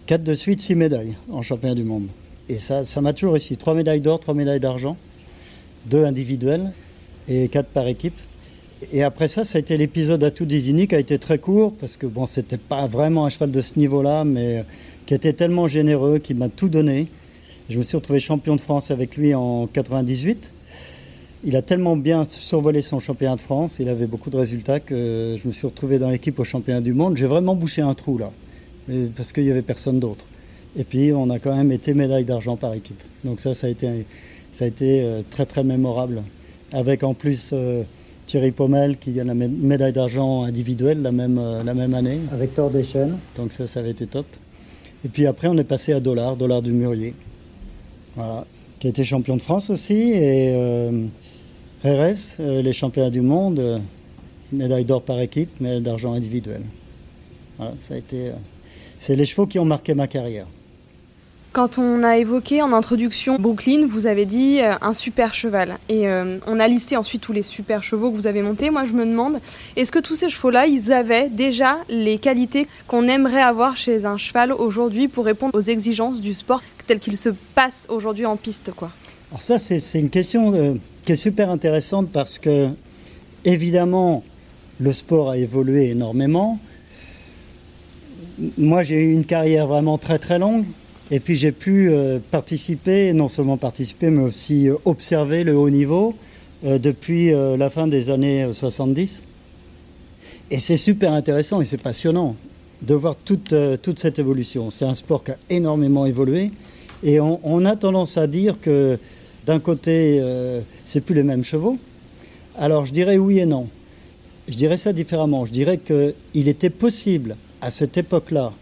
S3: 4 de suite, 6 médailles en championnat du monde. Et ça m'a toujours réussi. 3 médailles d'or, 3 médailles d'argent, 2 individuelles et 4 par équipe. Et après ça, ça a été l'épisode à tout qui a été très court, parce que bon, c'était pas vraiment un cheval de ce niveau-là, mais qui était tellement généreux, qui m'a tout donné. Je me suis retrouvé champion de France avec lui en 98. Il a tellement bien survolé son championnat de France, il avait beaucoup de résultats que je me suis retrouvé dans l'équipe au championnat du monde. J'ai vraiment bouché un trou là, parce qu'il n'y avait personne d'autre. Et puis on a quand même été médaille d'argent par équipe. Donc ça, ça a été, euh, très très mémorable. Avec en plus euh, Thierry Pommel qui gagne la médaille d'argent individuelle la même, euh, la même année. Avec Thor Deschen. Donc ça, ça avait été top. Et puis après, on est passé à Dollar, Dollar du Murier. Voilà. Qui a été champion de France aussi. Et RS, euh, les championnats du monde, euh, médaille d'or par équipe, médaille d'argent individuelle. ça a été, euh, c'est les chevaux qui ont marqué ma carrière.
S1: Quand on a évoqué en introduction Brooklyn, vous avez dit un super cheval. Et on a listé ensuite tous les super chevaux que vous avez montés. Moi, je me demande, est-ce que tous ces chevaux-là, ils avaient déjà les qualités qu'on aimerait avoir chez un cheval aujourd'hui pour répondre aux exigences du sport tel qu'il se passe aujourd'hui en piste quoi?
S3: Alors ça, c'est une question qui est super intéressante parce que, évidemment, le sport a évolué énormément. Moi, j'ai eu une carrière vraiment très très longue. Et puis j'ai pu euh, participer, non seulement participer, mais aussi euh, observer le haut niveau euh, depuis la fin des années 70. Et c'est super intéressant et c'est passionnant de voir toute, toute cette évolution. C'est un sport qui a énormément évolué. Et on, a tendance à dire que d'un côté, euh, c'est plus les mêmes chevaux. Alors je dirais oui et non. Je dirais ça différemment. Je dirais qu'il était possible à cette époque-là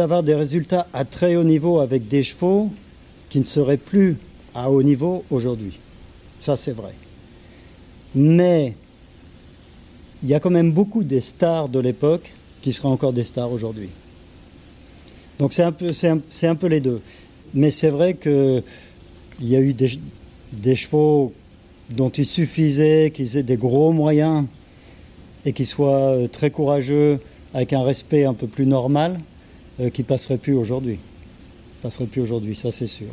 S3: d'avoir des résultats à très haut niveau avec des chevaux qui ne seraient plus à haut niveau aujourd'hui. Ça c'est vrai. Mais il y a quand même beaucoup des stars de l'époque qui seraient encore des stars aujourd'hui. Donc c'est un, peu, un peu les deux. Mais c'est vrai que il y a eu des, chevaux dont il suffisait qu'ils aient des gros moyens et qu'ils soient euh, très courageux, avec un respect un peu plus normal, qui ne passeraient plus aujourd'hui. Passeraient plus aujourd'hui, ça c'est sûr.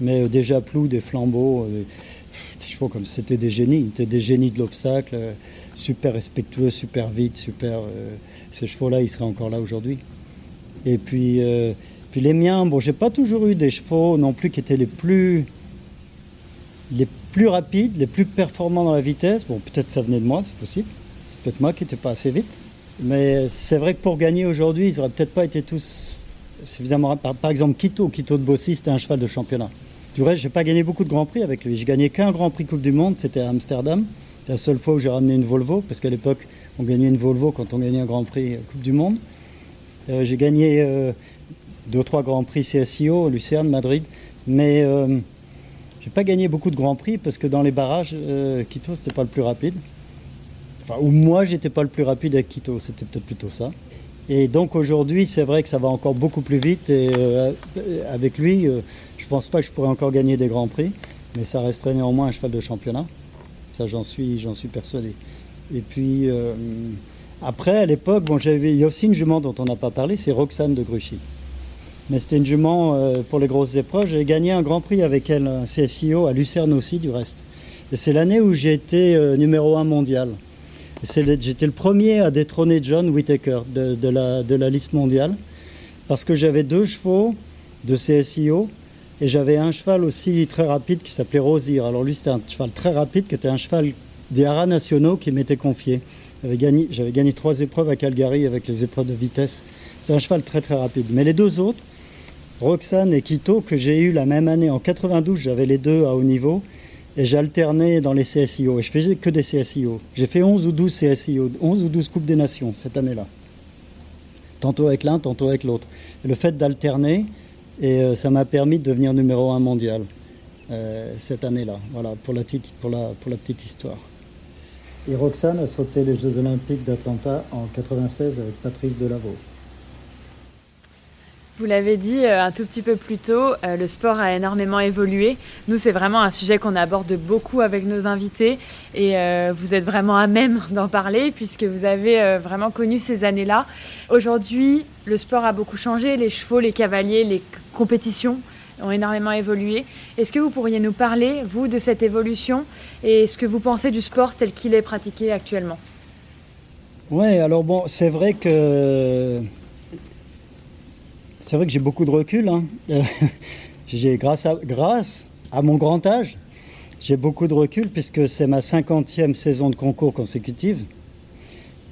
S3: Mais euh, déjà plou, des flambeaux, des chevaux comme c'était des génies, c'était des génies de l'obstacle, super respectueux, super vite, super. ces chevaux-là, ils seraient encore là aujourd'hui. Et puis puis les miens, bon, j'ai pas toujours eu des chevaux non plus qui étaient les plus, les plus rapides, les plus performants dans la vitesse. Bon, peut-être ça venait de moi, c'est possible. C'est peut-être moi qui n'étais pas assez vite. Mais c'est vrai que pour gagner aujourd'hui, ils n'auraient peut-être pas été tous suffisamment Par, par exemple, Quito, Quito de Bossy, c'était un cheval de championnat. Du reste, j'ai pas gagné beaucoup de grands prix avec lui. J'ai gagné qu'un grand prix Coupe du Monde, c'était à Amsterdam. La seule fois où j'ai ramené une Volvo, parce qu'à l'époque, on gagnait une Volvo quand on gagnait un grand prix Coupe du Monde. Euh, j'ai gagné euh, deux trois grands prix CSIO, Lucerne, Madrid, mais euh, je n'ai pas gagné beaucoup de grands prix parce que dans les barrages, euh, Quito, c'était pas le plus rapide. Enfin, ou moi, j'étais pas le plus rapide avec Quito, c'était peut-être plutôt ça. Et donc aujourd'hui, c'est vrai que ça va encore beaucoup plus vite. Et euh, avec lui, je pense pas que je pourrais encore gagner des grands prix, mais ça resterait néanmoins un cheval de championnat. Ça, j'en suis, j'en suis persuadé. Et puis après, à l'époque, bon, j'avais, il y a aussi une jument dont on n'a pas parlé, c'est Roxane de Gruchy. Mais c'était une jument euh, pour les grosses épreuves. J'ai gagné un grand prix avec elle, un CSIO, à Lucerne aussi, du reste. Et c'est l'année où j'ai été euh, numéro un mondial. J'étais le premier à détrôner John Whitaker de, la, liste mondiale parce que j'avais deux chevaux de CSIO et j'avais un cheval aussi très rapide qui s'appelait Rosir. Alors lui, c'était un cheval très rapide qui était un cheval des haras nationaux qui m'était confié. J'avais gagné, gagné trois épreuves à Calgary avec les épreuves de vitesse. C'est un cheval très très rapide. Mais les deux autres, Roxane et Quito, que j'ai eu la même année en 92, j'avais les deux à haut niveau. Et j'alternais dans les CSIO. Et je faisais que des CSIO. J'ai fait 11 ou 12 CSIO, 11 ou 12 Coupes des Nations cette année-là. Tantôt avec l'un, tantôt avec l'autre. le fait d'alterner, et euh, ça m'a permis de devenir numéro un mondial euh, cette année-là. Voilà, pour la, petite, pour, la, pour la petite histoire. Et Roxane a sauté les Jeux Olympiques d'Atlanta en 96 avec Patrice Delaveau.
S2: Vous l'avez dit euh, un tout petit peu plus tôt, euh, le sport a énormément évolué. Nous, c'est vraiment un sujet qu'on aborde beaucoup avec nos invités et euh, vous êtes vraiment à même d'en parler puisque vous avez vraiment connu ces années-là. Aujourd'hui, le sport a beaucoup changé, les chevaux, les cavaliers, les compétitions ont énormément évolué. Est-ce que vous pourriez nous parler, vous, de cette évolution et ce que vous pensez du sport tel qu'il est pratiqué actuellement?
S3: Oui, alors bon, c'est vrai que c'est vrai que j'ai beaucoup de recul. Hein. j'ai grâce à, à mon grand âge, j'ai beaucoup de recul puisque c'est ma cinquantième saison de concours consécutive.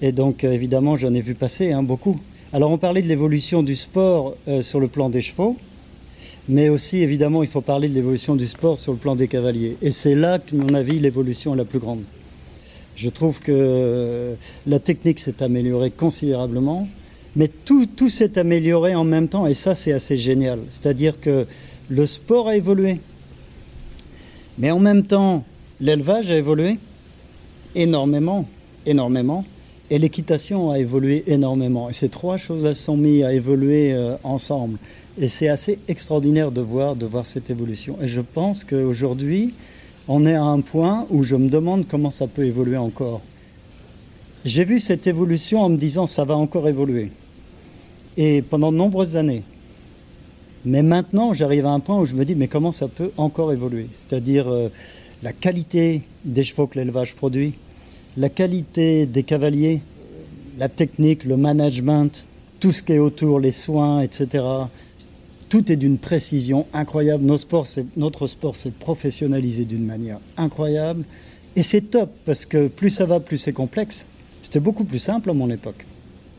S3: Et donc euh, évidemment, j'en ai vu passer hein, beaucoup. Alors on parlait de l'évolution du sport euh, sur le plan des chevaux, mais aussi évidemment il faut parler de l'évolution du sport sur le plan des cavaliers. Et c'est là que, mon avis, l'évolution est la plus grande. Je trouve que euh, la technique s'est améliorée considérablement. Mais tout, tout s'est amélioré en même temps et ça c'est assez génial. C'est-à-dire que le sport a évolué. Mais en même temps, l'élevage a évolué énormément, énormément. Et l'équitation a évolué énormément. Et ces trois choses-là sont mises à évoluer euh, ensemble. Et c'est assez extraordinaire de voir, de voir cette évolution. Et je pense qu'aujourd'hui, on est à un point où je me demande comment ça peut évoluer encore. J'ai vu cette évolution en me disant ça va encore évoluer et pendant de nombreuses années. Mais maintenant, j'arrive à un point où je me dis, mais comment ça peut encore évoluer? C'est-à-dire euh, la qualité des chevaux que l'élevage produit, la qualité des cavaliers, la technique, le management, tout ce qui est autour, les soins, etc. Tout est d'une précision incroyable. Notre sport s'est professionnalisé d'une manière incroyable. Et c'est top, parce que plus ça va, plus c'est complexe. C'était beaucoup plus simple à mon époque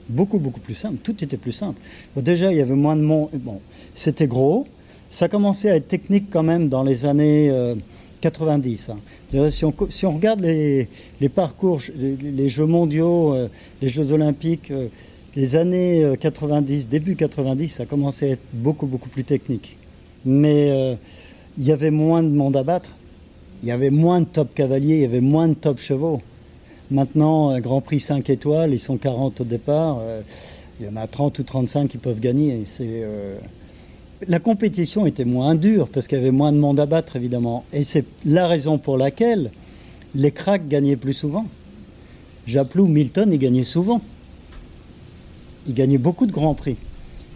S3: beaucoup, beaucoup plus simple. Tout était plus simple. déjà, il y avait moins de monde. Bon, c'était gros. Ça commençait à être technique quand même dans les années 90. Euh, hein. Si, on, regarde les, les parcours, les, Jeux mondiaux, euh, les Jeux olympiques, euh, les années 90, début 90, ça commençait à être beaucoup, beaucoup plus technique. Mais il y avait moins de monde à battre. Il y avait moins de top cavaliers, il y avait moins de top chevaux. Maintenant, Grand Prix 5 étoiles, ils sont 40 au départ. Euh, il y en a 30 ou 35 qui peuvent gagner. Euh, la compétition était moins dure parce qu'il y avait moins de monde à battre, évidemment. Et c'est la raison pour laquelle les cracks gagnaient plus souvent. Japlou, Milton, ils gagnaient souvent. Ils gagnaient beaucoup de Grands Prix.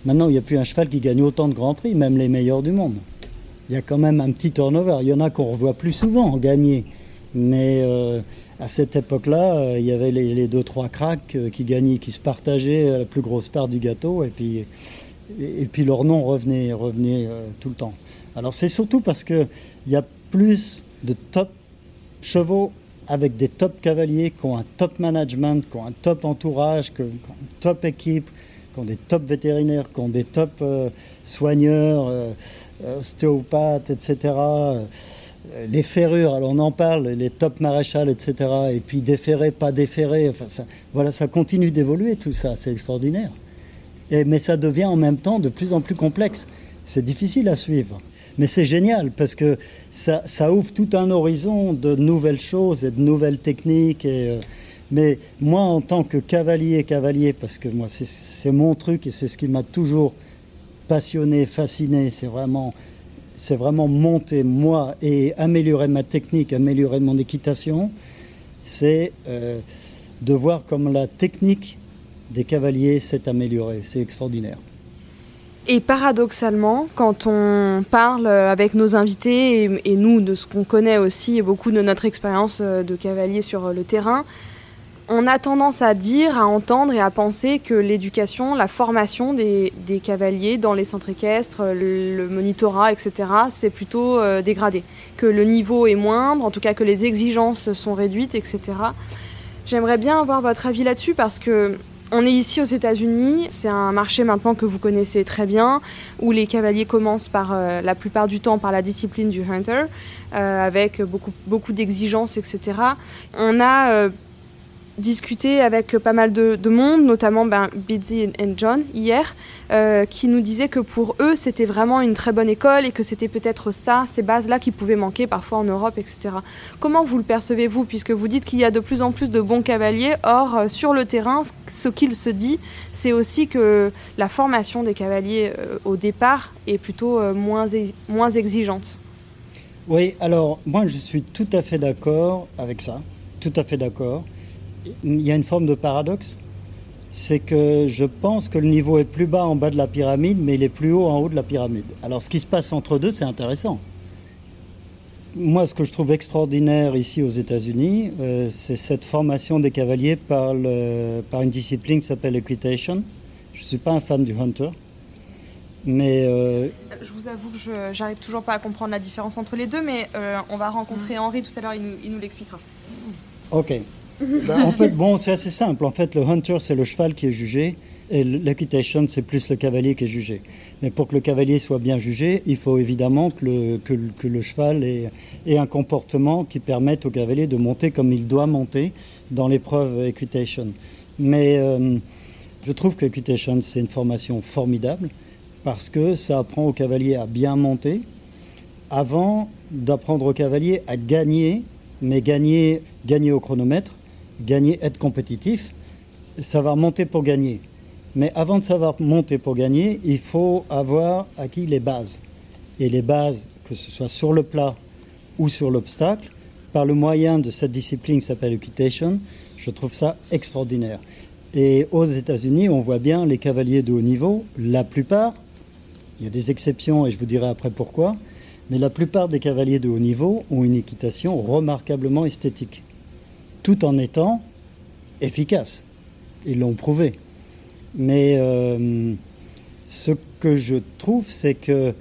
S3: Maintenant, il n'y a plus un cheval qui gagne autant de Grands Prix, même les meilleurs du monde. Il y a quand même un petit turnover. Il y en a qu'on revoit plus souvent gagner. Mais euh, à cette époque-là, euh, il y avait les, deux, trois cracks euh, qui gagnaient, qui se partageaient la plus grosse part du gâteau, et puis, et, puis leur nom revenait, revenait tout le temps. Alors c'est surtout parce qu'il y a plus de top chevaux avec des top cavaliers qui ont un top management, qui ont un top entourage, qui ont une top équipe, qui ont des top vétérinaires, qui ont des top soigneurs, ostéopathes, etc. Euh, les ferrures, alors on en parle, les top maréchal, etc. Et puis déféré, pas déféré. Enfin, ça, voilà, ça continue d'évoluer tout ça, c'est extraordinaire. Et, mais ça devient en même temps de plus en plus complexe. C'est difficile à suivre. Mais c'est génial parce que ça, ouvre tout un horizon de nouvelles choses et de nouvelles techniques. Et, euh, mais moi, en tant que cavalier, cavalier, parce que moi, c'est mon truc et c'est ce qui m'a toujours passionné, fasciné, c'est vraiment c'est vraiment monter moi et améliorer ma technique, améliorer mon équitation, c'est euh, de voir comme la technique des cavaliers s'est améliorée. C'est extraordinaire.
S1: Et paradoxalement, quand on parle avec nos invités et, et nous de ce qu'on connaît aussi et beaucoup de notre expérience euh, de cavalier sur le terrain, on a tendance à dire, à entendre et à penser que l'éducation, la formation des, cavaliers dans les centres équestres, le, monitorat, etc., c'est plutôt euh, dégradé. Que le niveau est moindre, en tout cas que les exigences sont réduites, etc. J'aimerais bien avoir votre avis là-dessus parce que on est ici aux États-Unis, c'est un marché maintenant que vous connaissez très bien, où les cavaliers commencent par euh, la plupart du temps par la discipline du hunter, euh, avec beaucoup, beaucoup d'exigences, etc. On a discuté avec pas mal de, monde, notamment ben, et John hier, euh, qui nous disaient que pour eux, c'était vraiment une très bonne école et que c'était peut-être ça, ces bases-là qui pouvaient manquer parfois en Europe, etc. Comment vous le percevez-vous, puisque vous dites qu'il y a de plus en plus de bons cavaliers, or euh, sur le terrain, ce qu'il se dit, c'est aussi que la formation des cavaliers euh, au départ est plutôt moins, moins exigeante.
S3: Oui, alors moi je suis tout à fait d'accord avec ça, tout à fait d'accord il y a une forme de paradoxe. C'est que je pense que le niveau est plus bas en bas de la pyramide, mais il est plus haut en haut de la pyramide. Alors ce qui se passe entre deux, c'est intéressant. Moi, ce que je trouve extraordinaire ici aux États-Unis, euh, c'est cette formation des cavaliers par, une discipline qui s'appelle equitation. Je ne suis pas un fan du hunter, mais
S1: euh, je vous avoue que je n'arrive toujours pas à comprendre la différence entre les deux, mais euh, on va rencontrer mm. Henri tout à l'heure, il nous, il nous l'expliquera.
S3: Ok. Ben, en fait, bon, c'est assez simple. En fait, le hunter, c'est le cheval qui est jugé. Et l'equitation, c'est plus le cavalier qui est jugé. Mais pour que le cavalier soit bien jugé, il faut évidemment que le, cheval ait, ait, un comportement qui permette au cavalier de monter comme il doit monter dans l'épreuve equitation. Mais euh, je trouve que equitation, c'est une formation formidable parce que ça apprend au cavalier à bien monter avant d'apprendre au cavalier à gagner, mais gagner, gagner au chronomètre gagner, être compétitif, savoir monter pour gagner. Mais avant de savoir monter pour gagner, il faut avoir acquis les bases. Et les bases, que ce soit sur le plat ou sur l'obstacle, par le moyen de cette discipline qui s'appelle equitation, je trouve ça extraordinaire. Et aux États-Unis, on voit bien les cavaliers de haut niveau, la plupart, il y a des exceptions et je vous dirai après pourquoi, mais la plupart des cavaliers de haut niveau ont une équitation remarquablement esthétique tout en étant efficaces. Ils l'ont prouvé. Mais euh, ce que je trouve, c'est que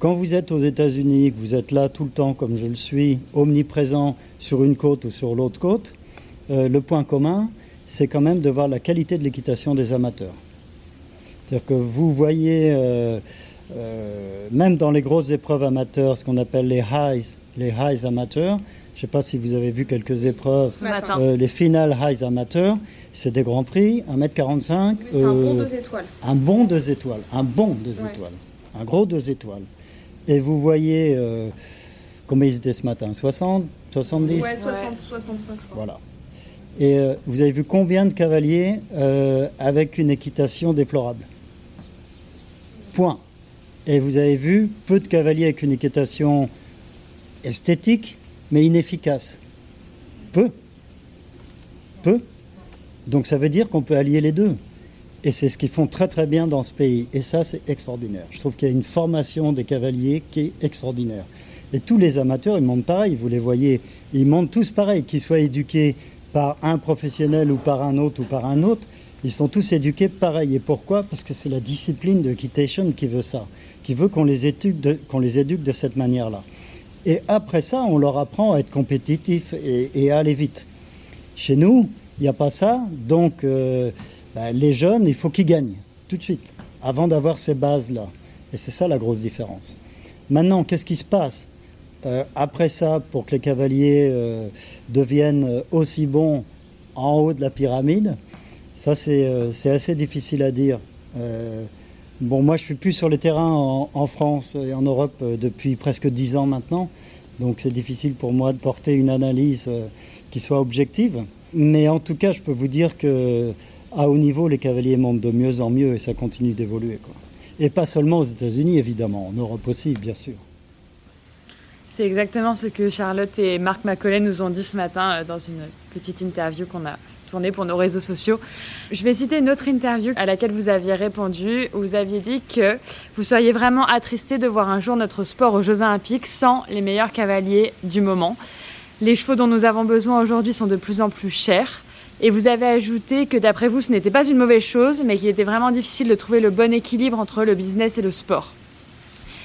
S3: quand vous êtes aux États-Unis, que vous êtes là tout le temps, comme je le suis, omniprésent sur une côte ou sur l'autre côte, euh, le point commun, c'est quand même de voir la qualité de l'équitation des amateurs. C'est-à-dire que vous voyez, euh, même dans les grosses épreuves amateurs, ce qu'on appelle les highs, les highs amateurs, je ne sais pas si vous avez vu quelques épreuves. Euh, les finales highs amateurs, c'est des grands prix, 1m45.
S1: c'est un bon 2 euh, étoiles.
S3: Un bon 2 étoiles. Un bon 2 étoiles. Un gros 2 étoiles. Et vous voyez euh, combien ils étaient ce matin? 60 70
S1: Ouais, 60, 65, je crois.
S3: Voilà. Et vous avez vu combien de cavaliers avec une équitation déplorable? Point. Et vous avez vu peu de cavaliers avec une équitation esthétique mais inefficace. Peu. Peu. Donc ça veut dire qu'on peut allier les deux. Et c'est ce qu'ils font très très bien dans ce pays. Et ça, c'est extraordinaire. Je trouve qu'il y a une formation des cavaliers qui est extraordinaire. Et tous les amateurs, ils montent pareil, vous les voyez. Ils montent tous pareil, qu'ils soient éduqués par un professionnel ou par un autre ou par un autre. Ils sont tous éduqués pareil. Et pourquoi? Parce que c'est la discipline de Equitation qui veut ça, qui veut qu'on les, qu'on les éduque de cette manière-là. Et après ça, on leur apprend à être compétitif et, à aller vite. Chez nous, il n'y a pas ça. Donc, euh, ben, les jeunes, il faut qu'ils gagnent tout de suite, avant d'avoir ces bases-là. Et c'est ça la grosse différence. Maintenant, qu'est-ce qui se passe? Euh, après ça pour que les cavaliers euh, deviennent aussi bons en haut de la pyramide Ça, c'est assez difficile à dire. Bon, moi, je suis plus sur le terrain en, France et en Europe euh, depuis presque dix ans maintenant, donc c'est difficile pour moi de porter une analyse euh, qui soit objective. Mais en tout cas, je peux vous dire que à haut niveau, les cavaliers montent de mieux en mieux et ça continue d'évoluer. Et pas seulement aux États-Unis, évidemment, en Europe aussi, bien sûr.
S2: C'est exactement ce que Charlotte et Marc Macaulay nous ont dit ce matin euh, dans une petite interview qu'on a tournée pour nos réseaux sociaux. Je vais citer une autre interview à laquelle vous aviez répondu, où vous aviez dit que vous seriez vraiment attristé de voir un jour notre sport aux Jeux Olympiques sans les meilleurs cavaliers du moment. Les chevaux dont nous avons besoin aujourd'hui sont de plus en plus chers. Et vous avez ajouté que d'après vous, ce n'était pas une mauvaise chose, mais qu'il était vraiment difficile de trouver le bon équilibre entre le business et le sport.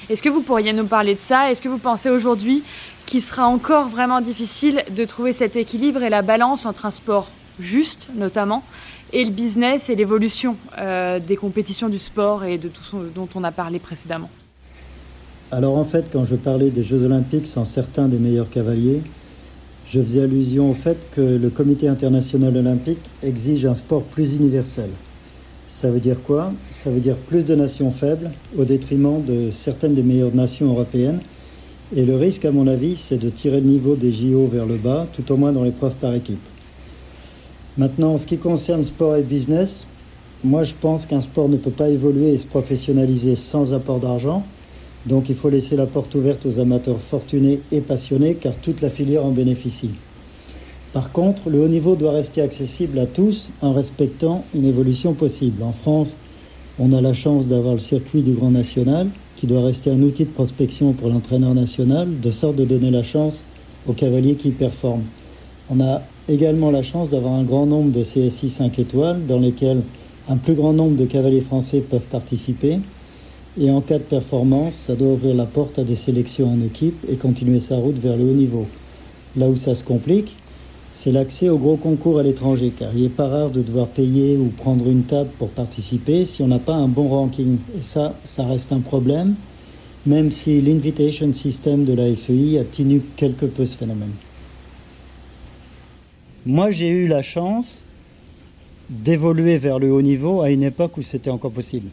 S2: Est-ce que vous pourriez nous parler de ça? Est-ce que vous pensez aujourd'hui qu'il sera encore vraiment difficile de trouver cet équilibre et la balance entre un sport juste, notamment, et le business et l'évolution euh, des compétitions du sport et de tout ce dont on a parlé précédemment
S3: Alors en fait, quand je parlais des Jeux olympiques sans certains des meilleurs cavaliers, je faisais allusion au fait que le Comité international olympique exige un sport plus universel. Ça veut dire quoi? Ça veut dire plus de nations faibles au détriment de certaines des meilleures nations européennes. Et le risque, à mon avis, c'est de tirer le niveau des JO vers le bas, tout au moins dans l'épreuve par équipe. Maintenant, en ce qui concerne sport et business, moi je pense qu'un sport ne peut pas évoluer et se professionnaliser sans apport d'argent. Donc il faut laisser la porte ouverte aux amateurs fortunés et passionnés car toute la filière en bénéficie. Par contre, le haut niveau doit rester accessible à tous en respectant une évolution possible. En France, on a la chance d'avoir le circuit du Grand National qui doit rester un outil de prospection pour l'entraîneur national, de sorte de donner la chance aux cavaliers qui performent. On a également la chance d'avoir un grand nombre de CSI 5 étoiles dans lesquels un plus grand nombre de cavaliers français peuvent participer. Et en cas de performance, ça doit ouvrir la porte à des sélections en équipe et continuer sa route vers le haut niveau. Là où ça se complique, c'est l'accès aux gros concours à l'étranger, car il n'est pas rare de devoir payer ou prendre une table pour participer si on n'a pas un bon ranking. Et ça, ça reste un problème, même si l'invitation system de la FEI atténue quelque peu ce phénomène. Moi, j'ai eu la chance d'évoluer vers le haut niveau à une époque où c'était encore possible.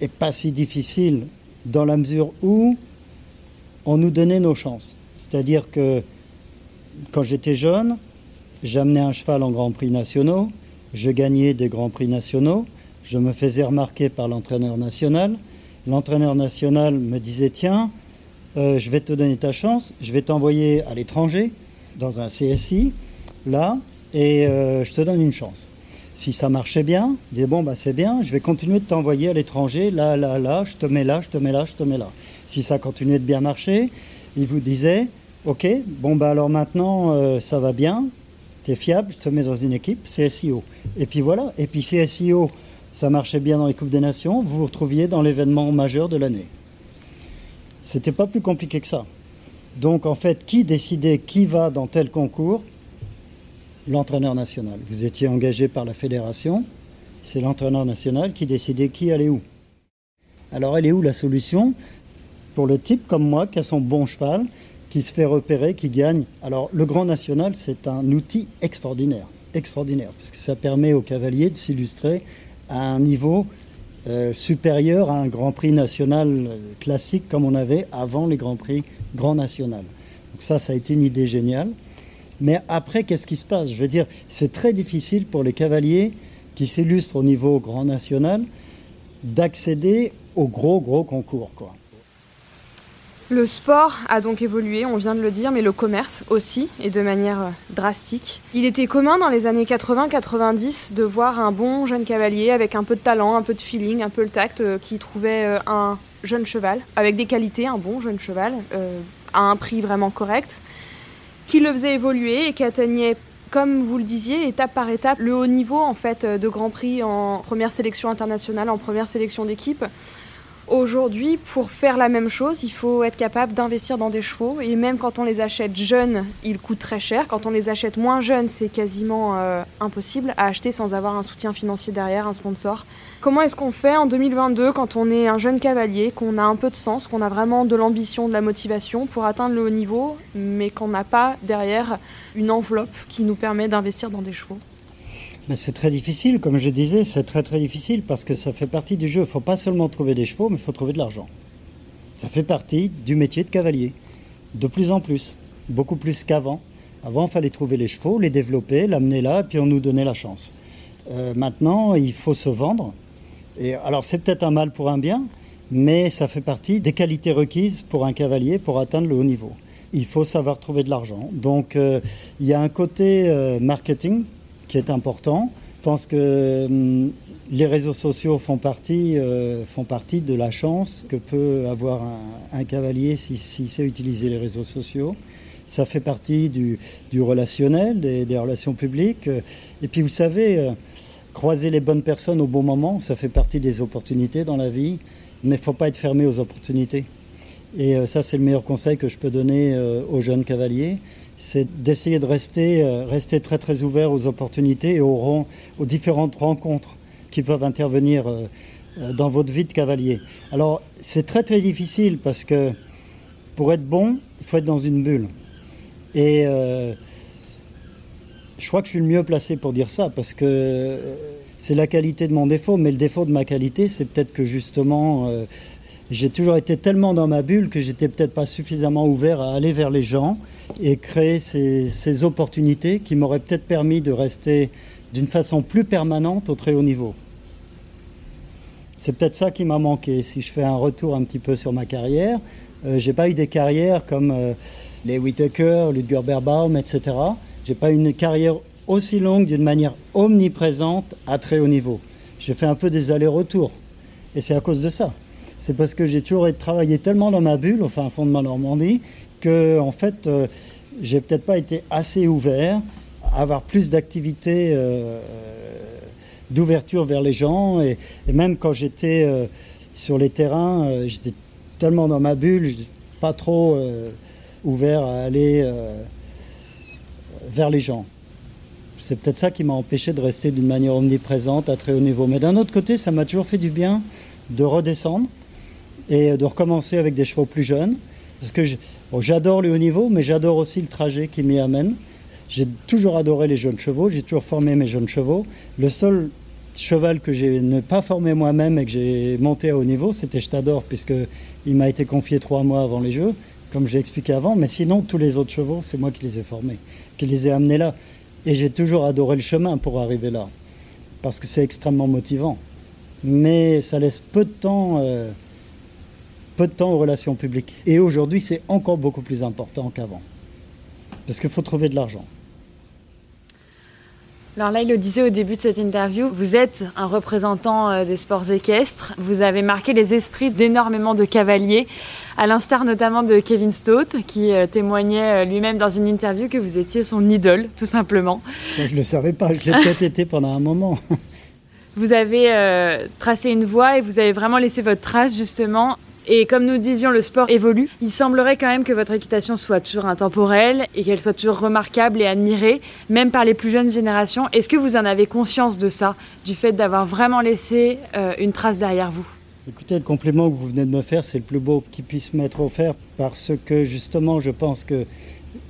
S3: Et pas si difficile dans la mesure où on nous donnait nos chances. C'est-à-dire que quand j'étais jeune, J'amenais un cheval en Grand Prix nationaux, je gagnais des Grands Prix nationaux, je me faisais remarquer par l'entraîneur national. L'entraîneur national me disait Tiens, euh, je vais te donner ta chance, je vais t'envoyer à l'étranger, dans un CSI, là, et euh, je te donne une chance. Si ça marchait bien, il disait Bon, bah, c'est bien, je vais continuer de t'envoyer à l'étranger, là, là, là, je te mets là, je te mets là, je te mets là. Si ça continuait de bien marcher, il vous disait Ok, bon, bah alors maintenant, euh, ça va bien, tu es fiable, je te mets dans une équipe, CSIO. Et puis voilà, et puis CSIO, ça marchait bien dans les Coupes des Nations, vous vous retrouviez dans l'événement majeur de l'année. C'était pas plus compliqué que ça. Donc en fait, qui décidait qui va dans tel concours L'entraîneur national. Vous étiez engagé par la fédération, c'est l'entraîneur national qui décidait qui allait où. Alors elle est où la solution Pour le type comme moi qui a son bon cheval, qui se fait repérer, qui gagne? Alors le Grand National, c'est un outil extraordinaire, extraordinaire, parce que ça permet aux cavaliers de s'illustrer à un niveau euh, supérieur à un Grand Prix national euh, classique comme on avait avant les Grands Prix Grand National. Donc ça, ça a été une idée géniale. Mais après, qu'est-ce qui se passe? Je veux dire, c'est très difficile pour les cavaliers qui s'illustrent au niveau Grand National d'accéder aux gros, gros concours.
S1: Le sport a donc évolué, on vient de le dire, mais le commerce aussi, et de manière euh, drastique. Il était commun dans les années 80-90 de voir un bon jeune cavalier avec un peu de talent, un peu de feeling, un peu le tact, euh, qui trouvait euh, un jeune cheval, avec des qualités, un bon jeune cheval, à un prix vraiment correct, qui le faisait évoluer et qui atteignait comme vous le disiez, étape par étape, le haut niveau en fait de Grand Prix en première sélection internationale, en première sélection d'équipe. Aujourd'hui, pour faire la même chose, il faut être capable d'investir dans des chevaux. Et même quand on les achète jeunes, ils coûtent très cher. Quand on les achète moins jeunes, c'est quasiment euh, impossible à acheter sans avoir un soutien financier derrière, un sponsor. Comment est-ce qu'on fait en 2022 quand on est un jeune cavalier, qu'on a un peu de sens, qu'on a vraiment de l'ambition, de la motivation pour atteindre le haut niveau, mais qu'on n'a pas derrière une enveloppe qui nous permet d'investir dans des chevaux?
S3: C'est très difficile, comme je disais, c'est très très difficile parce que ça fait partie du jeu. Il ne faut pas seulement trouver des chevaux, mais il faut trouver de l'argent. Ça fait partie du métier de cavalier, de plus en plus, beaucoup plus qu'avant. Avant, il fallait trouver les chevaux, les développer, l'amener là, et puis on nous donnait la chance. Euh, maintenant, il faut se vendre. Et alors, c'est peut-être un mal pour un bien, mais ça fait partie des qualités requises pour un cavalier pour atteindre le haut niveau. Il faut savoir trouver de l'argent. Donc, euh, il y a un côté euh, marketing qui est important. Je pense que hum, les réseaux sociaux font partie, euh, font partie de la chance que peut avoir un, cavalier s'il si, sait utiliser les réseaux sociaux. Ça fait partie du, relationnel, des, des, relations publiques. Et puis vous savez, euh, croiser les bonnes personnes au bon moment, ça fait partie des opportunités dans la vie, mais il ne faut pas être fermé aux opportunités. Et euh, ça, c'est le meilleur conseil que je peux donner aux jeunes cavaliers c'est d'essayer de rester, euh, rester très très ouvert aux opportunités et aux, différentes rencontres qui peuvent intervenir euh, euh, dans votre vie de cavalier. Alors c'est très très difficile parce que pour être bon, il faut être dans une bulle. Et je crois que je suis le mieux placé pour dire ça parce que c'est la qualité de mon défaut, mais le défaut de ma qualité, c'est peut-être que justement, j'ai toujours été tellement dans ma bulle que j'étais peut-être pas suffisamment ouvert à aller vers les gens et créer ces, ces opportunités qui m'auraient peut-être permis de rester d'une façon plus permanente au très haut niveau. C'est peut-être ça qui m'a manqué. Si je fais un retour un petit peu sur ma carrière, euh, j'ai pas eu des carrières comme euh, les Whitaker, Ludger Berbaum, etc. J'ai pas eu une carrière aussi longue d'une manière omniprésente à très haut niveau. J'ai fait un peu des allers-retours. Et c'est à cause de ça. C'est parce que j'ai toujours travaillé tellement dans ma bulle, enfin, au fond de ma Normandie, que, en fait, euh, j'ai peut-être pas été assez ouvert à avoir plus d'activités, euh, d'ouverture vers les gens. Et, même quand j'étais euh, sur les terrains, euh, j'étais tellement dans ma bulle, pas trop euh, ouvert à aller euh, vers les gens. C'est peut-être ça qui m'a empêché de rester d'une manière omniprésente à très haut niveau. Mais d'un autre côté, ça m'a toujours fait du bien de redescendre et de recommencer avec des chevaux plus jeunes. Parce que je- bon, j'adore le haut niveau, mais j'adore aussi le trajet qui m'y amène. J'ai toujours adoré les jeunes chevaux, j'ai toujours formé mes jeunes chevaux. Le seul cheval que j'ai ne pas formé moi-même et que j'ai monté à haut niveau, c'était Stador, puisqu'il m'a été confié trois mois avant les Jeux, comme j'ai expliqué avant. Mais sinon, tous les autres chevaux, c'est moi qui les ai formés, qui les ai amenés là. Et j'ai toujours adoré le chemin pour arriver là, parce que c'est extrêmement motivant. Mais ça laisse peu de temps, euh, peu de temps aux relations publiques. Et aujourd'hui, c'est encore beaucoup plus important qu'avant, parce qu'il faut trouver de l'argent.
S2: Alors là, il le disait au début de cette interview, vous êtes un représentant euh, des sports équestres. Vous avez marqué les esprits d'énormément de cavaliers, à l'instar notamment de Kevin Stott, qui euh, témoignait euh, lui-même dans une interview que vous étiez son idole, tout simplement.
S3: Ça, je ne le savais pas, je l'ai peut-être été pendant un moment.
S2: Vous avez euh, tracé une voie et vous avez vraiment laissé votre trace, justement. Et comme nous disions, le sport évolue. Il semblerait quand même que votre équitation soit toujours intemporelle et qu'elle soit toujours remarquable et admirée, même par les plus jeunes générations. Est-ce que vous en avez conscience de ça, du fait d'avoir vraiment laissé euh, une trace derrière vous?
S3: Écoutez, le compliment que vous venez de me faire, c'est le plus beau qui puisse m'être offert parce que justement, je pense que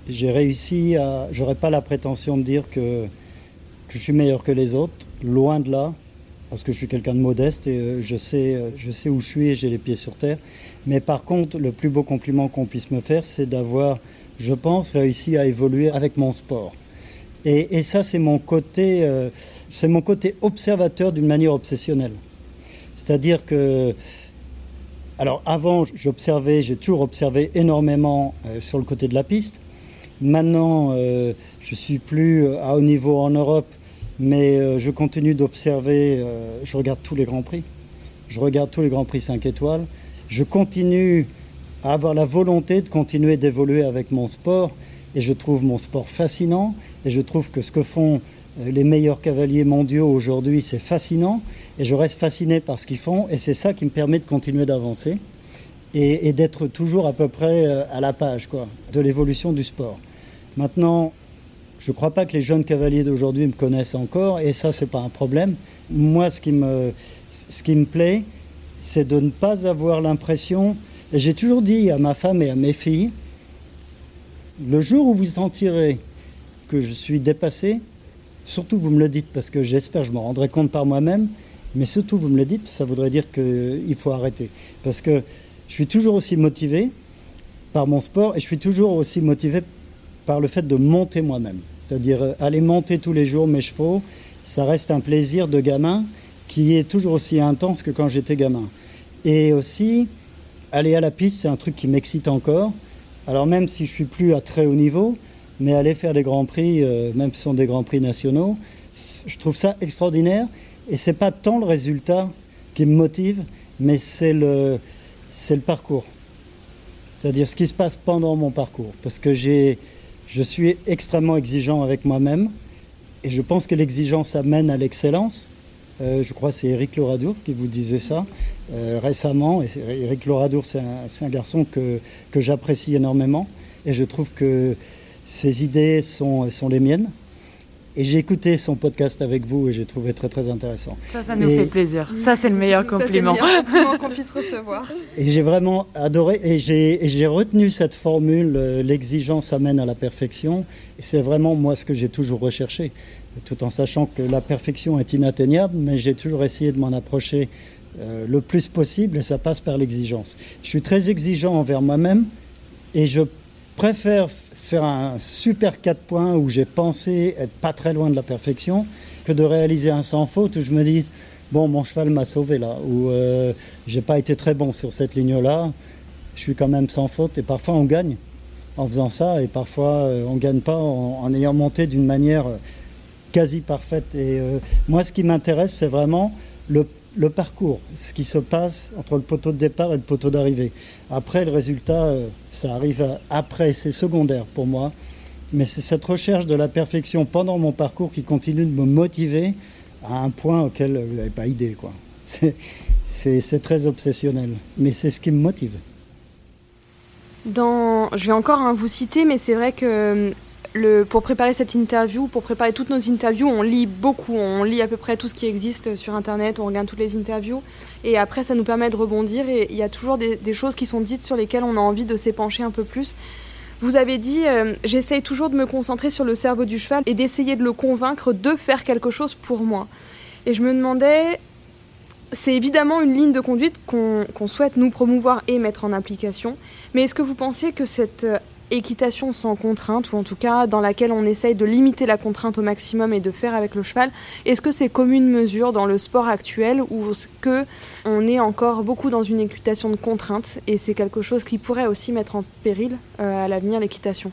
S3: j'ai réussi à. J'aurais pas la prétention de dire que, que je suis meilleur que les autres, loin de là, parce que je suis quelqu'un de modeste et euh, je sais, euh, je sais où je suis et j'ai les pieds sur terre. Mais par contre, le plus beau compliment qu'on puisse me faire, c'est d'avoir, je pense, réussi à évoluer avec mon sport. Et, ça, c'est mon côté, euh, c'est mon côté observateur d'une manière obsessionnelle. C'est-à-dire que, alors avant, j'observais, j'ai toujours observé énormément sur le côté de la piste. Maintenant, euh, je suis plus à haut niveau en Europe, mais euh, je continue d'observer. euh, je regarde tous les grands prix. Je regarde tous les grands prix 5 étoiles. Je continue à avoir la volonté de continuer d'évoluer avec mon sport, et je trouve mon sport fascinant. Et je trouve que ce que font euh, les meilleurs cavaliers mondiaux aujourd'hui, c'est fascinant. Et je reste fasciné par ce qu'ils font, et c'est ça qui me permet de continuer d'avancer et, et d'être toujours à peu près à la page quoi, de l'évolution du sport. Maintenant, je ne crois pas que les jeunes cavaliers d'aujourd'hui me connaissent encore, et ça, c'est pas un problème. Moi, ce qui me, ce qui me plaît, c'est de ne pas avoir l'impression, j'ai toujours dit à ma femme et à mes filles, le jour où vous sentirez que je suis dépassé, surtout vous me le dites, parce que j'espère, je me rendrai compte par moi-même, mais surtout vous me le dites, ça voudrait dire qu'il faut arrêter. Parce que je suis toujours aussi motivé par mon sport et je suis toujours aussi motivé par le fait de monter moi-même. C'est-à-dire euh, aller monter tous les jours mes chevaux, ça reste un plaisir de gamin qui est toujours aussi intense que quand j'étais gamin. Et aussi, aller à la piste, c'est un truc qui m'excite encore. Alors même si je suis plus à très haut niveau, mais aller faire des grands prix, euh, même si ce sont des grands prix nationaux, je trouve ça extraordinaire. Et c'est pas tant le résultat qui me motive, mais c'est le, c'est le parcours. C'est-à-dire ce qui se passe pendant mon parcours. Parce que j'ai, je suis extrêmement exigeant avec moi-même. Et je pense que l'exigence amène à l'excellence. Euh, je crois que c'est Eric Loradour qui vous disait ça euh, récemment. Et Eric Loradour, c'est un, garçon que, j'apprécie énormément. Et je trouve que ses idées sont les miennes. Et j'ai écouté son podcast avec vous et j'ai trouvé très très intéressant.
S2: Ça, ça nous fait plaisir. Ça, c'est le meilleur compliment.
S1: Qu'on puisse recevoir.
S3: Et j'ai vraiment adoré et j'ai retenu cette formule euh, l'exigence amène à la perfection. C'est vraiment moi ce que j'ai toujours recherché, tout en sachant que la perfection est inatteignable, mais j'ai toujours essayé de m'en approcher euh, le plus possible et ça passe par l'exigence. Je suis très exigeant envers moi-même et je préfère faire un super 4 points où j'ai pensé être pas très loin de la perfection que de réaliser un sans faute où je me dis bon mon cheval m'a sauvé là ou euh, j'ai pas été très bon sur cette ligne là je suis quand même sans faute. Et parfois on gagne en faisant ça et parfois euh, on gagne pas en, ayant monté d'une manière quasi parfaite. Et euh, moi ce qui m'intéresse c'est vraiment le le parcours, ce qui se passe entre le poteau de départ et le poteau d'arrivée. Après, le résultat, euh, ça arrive après, c'est secondaire pour moi. Mais c'est cette recherche de la perfection pendant mon parcours qui continue de me motiver à un point auquel vous n'avez pas idée. Quoi. C'est, très obsessionnel, mais c'est ce qui me motive.
S1: Dans, je vais encore hein, vous citer, mais c'est vrai que pour préparer cette interview, pour préparer toutes nos interviews, on lit beaucoup, on lit à peu près tout ce qui existe sur Internet, on regarde toutes les interviews, et après ça nous permet de rebondir, et il y a toujours des, choses qui sont dites sur lesquelles on a envie de s'épancher un peu plus. Vous avez dit, euh, j'essaye toujours de me concentrer sur le cerveau du cheval et d'essayer de le convaincre de faire quelque chose pour moi. Et je me demandais, c'est évidemment une ligne de conduite qu'on souhaite nous promouvoir et mettre en application, mais est-ce que vous pensez que cette euh, équitation sans contrainte, ou en tout cas dans laquelle on essaye de limiter la contrainte au maximum et de faire avec le cheval. Est-ce que c'est comme une mesure dans le sport actuel ou est-ce que on est encore beaucoup dans une équitation de contrainte et c'est quelque chose qui pourrait aussi mettre en péril euh, à l'avenir l'équitation?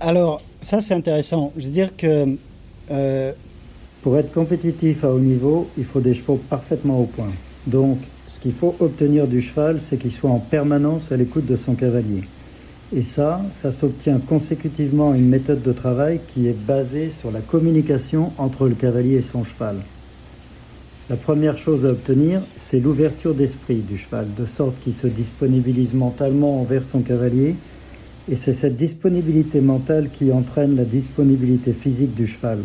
S3: Alors ça c'est intéressant. Je veux dire que euh, pour être compétitif à haut niveau, il faut des chevaux parfaitement au point. Donc ce qu'il faut obtenir du cheval, c'est qu'il soit en permanence à l'écoute de son cavalier. Et ça, ça s'obtient consécutivement à une méthode de travail qui est basée sur la communication entre le cavalier et son cheval. La première chose à obtenir, c'est l'ouverture d'esprit du cheval, de sorte qu'il se disponibilise mentalement envers son cavalier. Et c'est cette disponibilité mentale qui entraîne la disponibilité physique du cheval.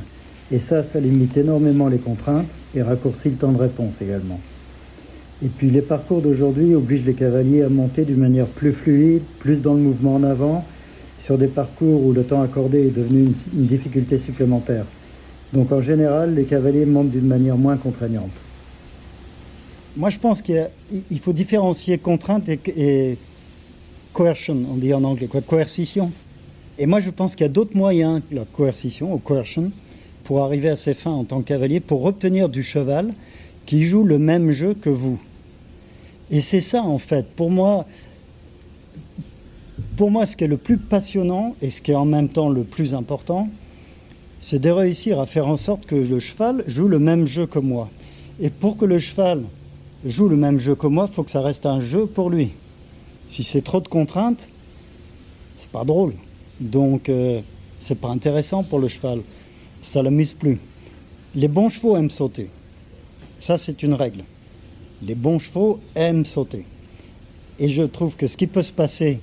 S3: Et ça, ça limite énormément les contraintes et raccourcit le temps de réponse également. Et puis les parcours d'aujourd'hui obligent les cavaliers à monter d'une manière plus fluide, plus dans le mouvement en avant, sur des parcours où le temps accordé est devenu une, difficulté supplémentaire. Donc en général, les cavaliers montent d'une manière moins contraignante. Moi, je pense qu'il faut différencier contrainte et, coercion, on dit en anglais, coercition. Et moi, je pense qu'il y a d'autres moyens que la coercition ou coercion pour arriver à ses fins en tant que cavalier, pour obtenir du cheval qui joue le même jeu que vous. Et c'est ça, en fait, pour moi, pour moi, ce qui est le plus passionnant et ce qui est en même temps le plus important, c'est de réussir à faire en sorte que le cheval joue le même jeu que moi. Et pour que le cheval joue le même jeu que moi, il faut que ça reste un jeu pour lui. Si c'est trop de contraintes, c'est pas drôle. Donc, euh, c'est pas intéressant pour le cheval. Ça l'amuse plus. Les bons chevaux aiment sauter. Ça, c'est une règle les bons chevaux aiment sauter. Et je trouve que ce qui peut se passer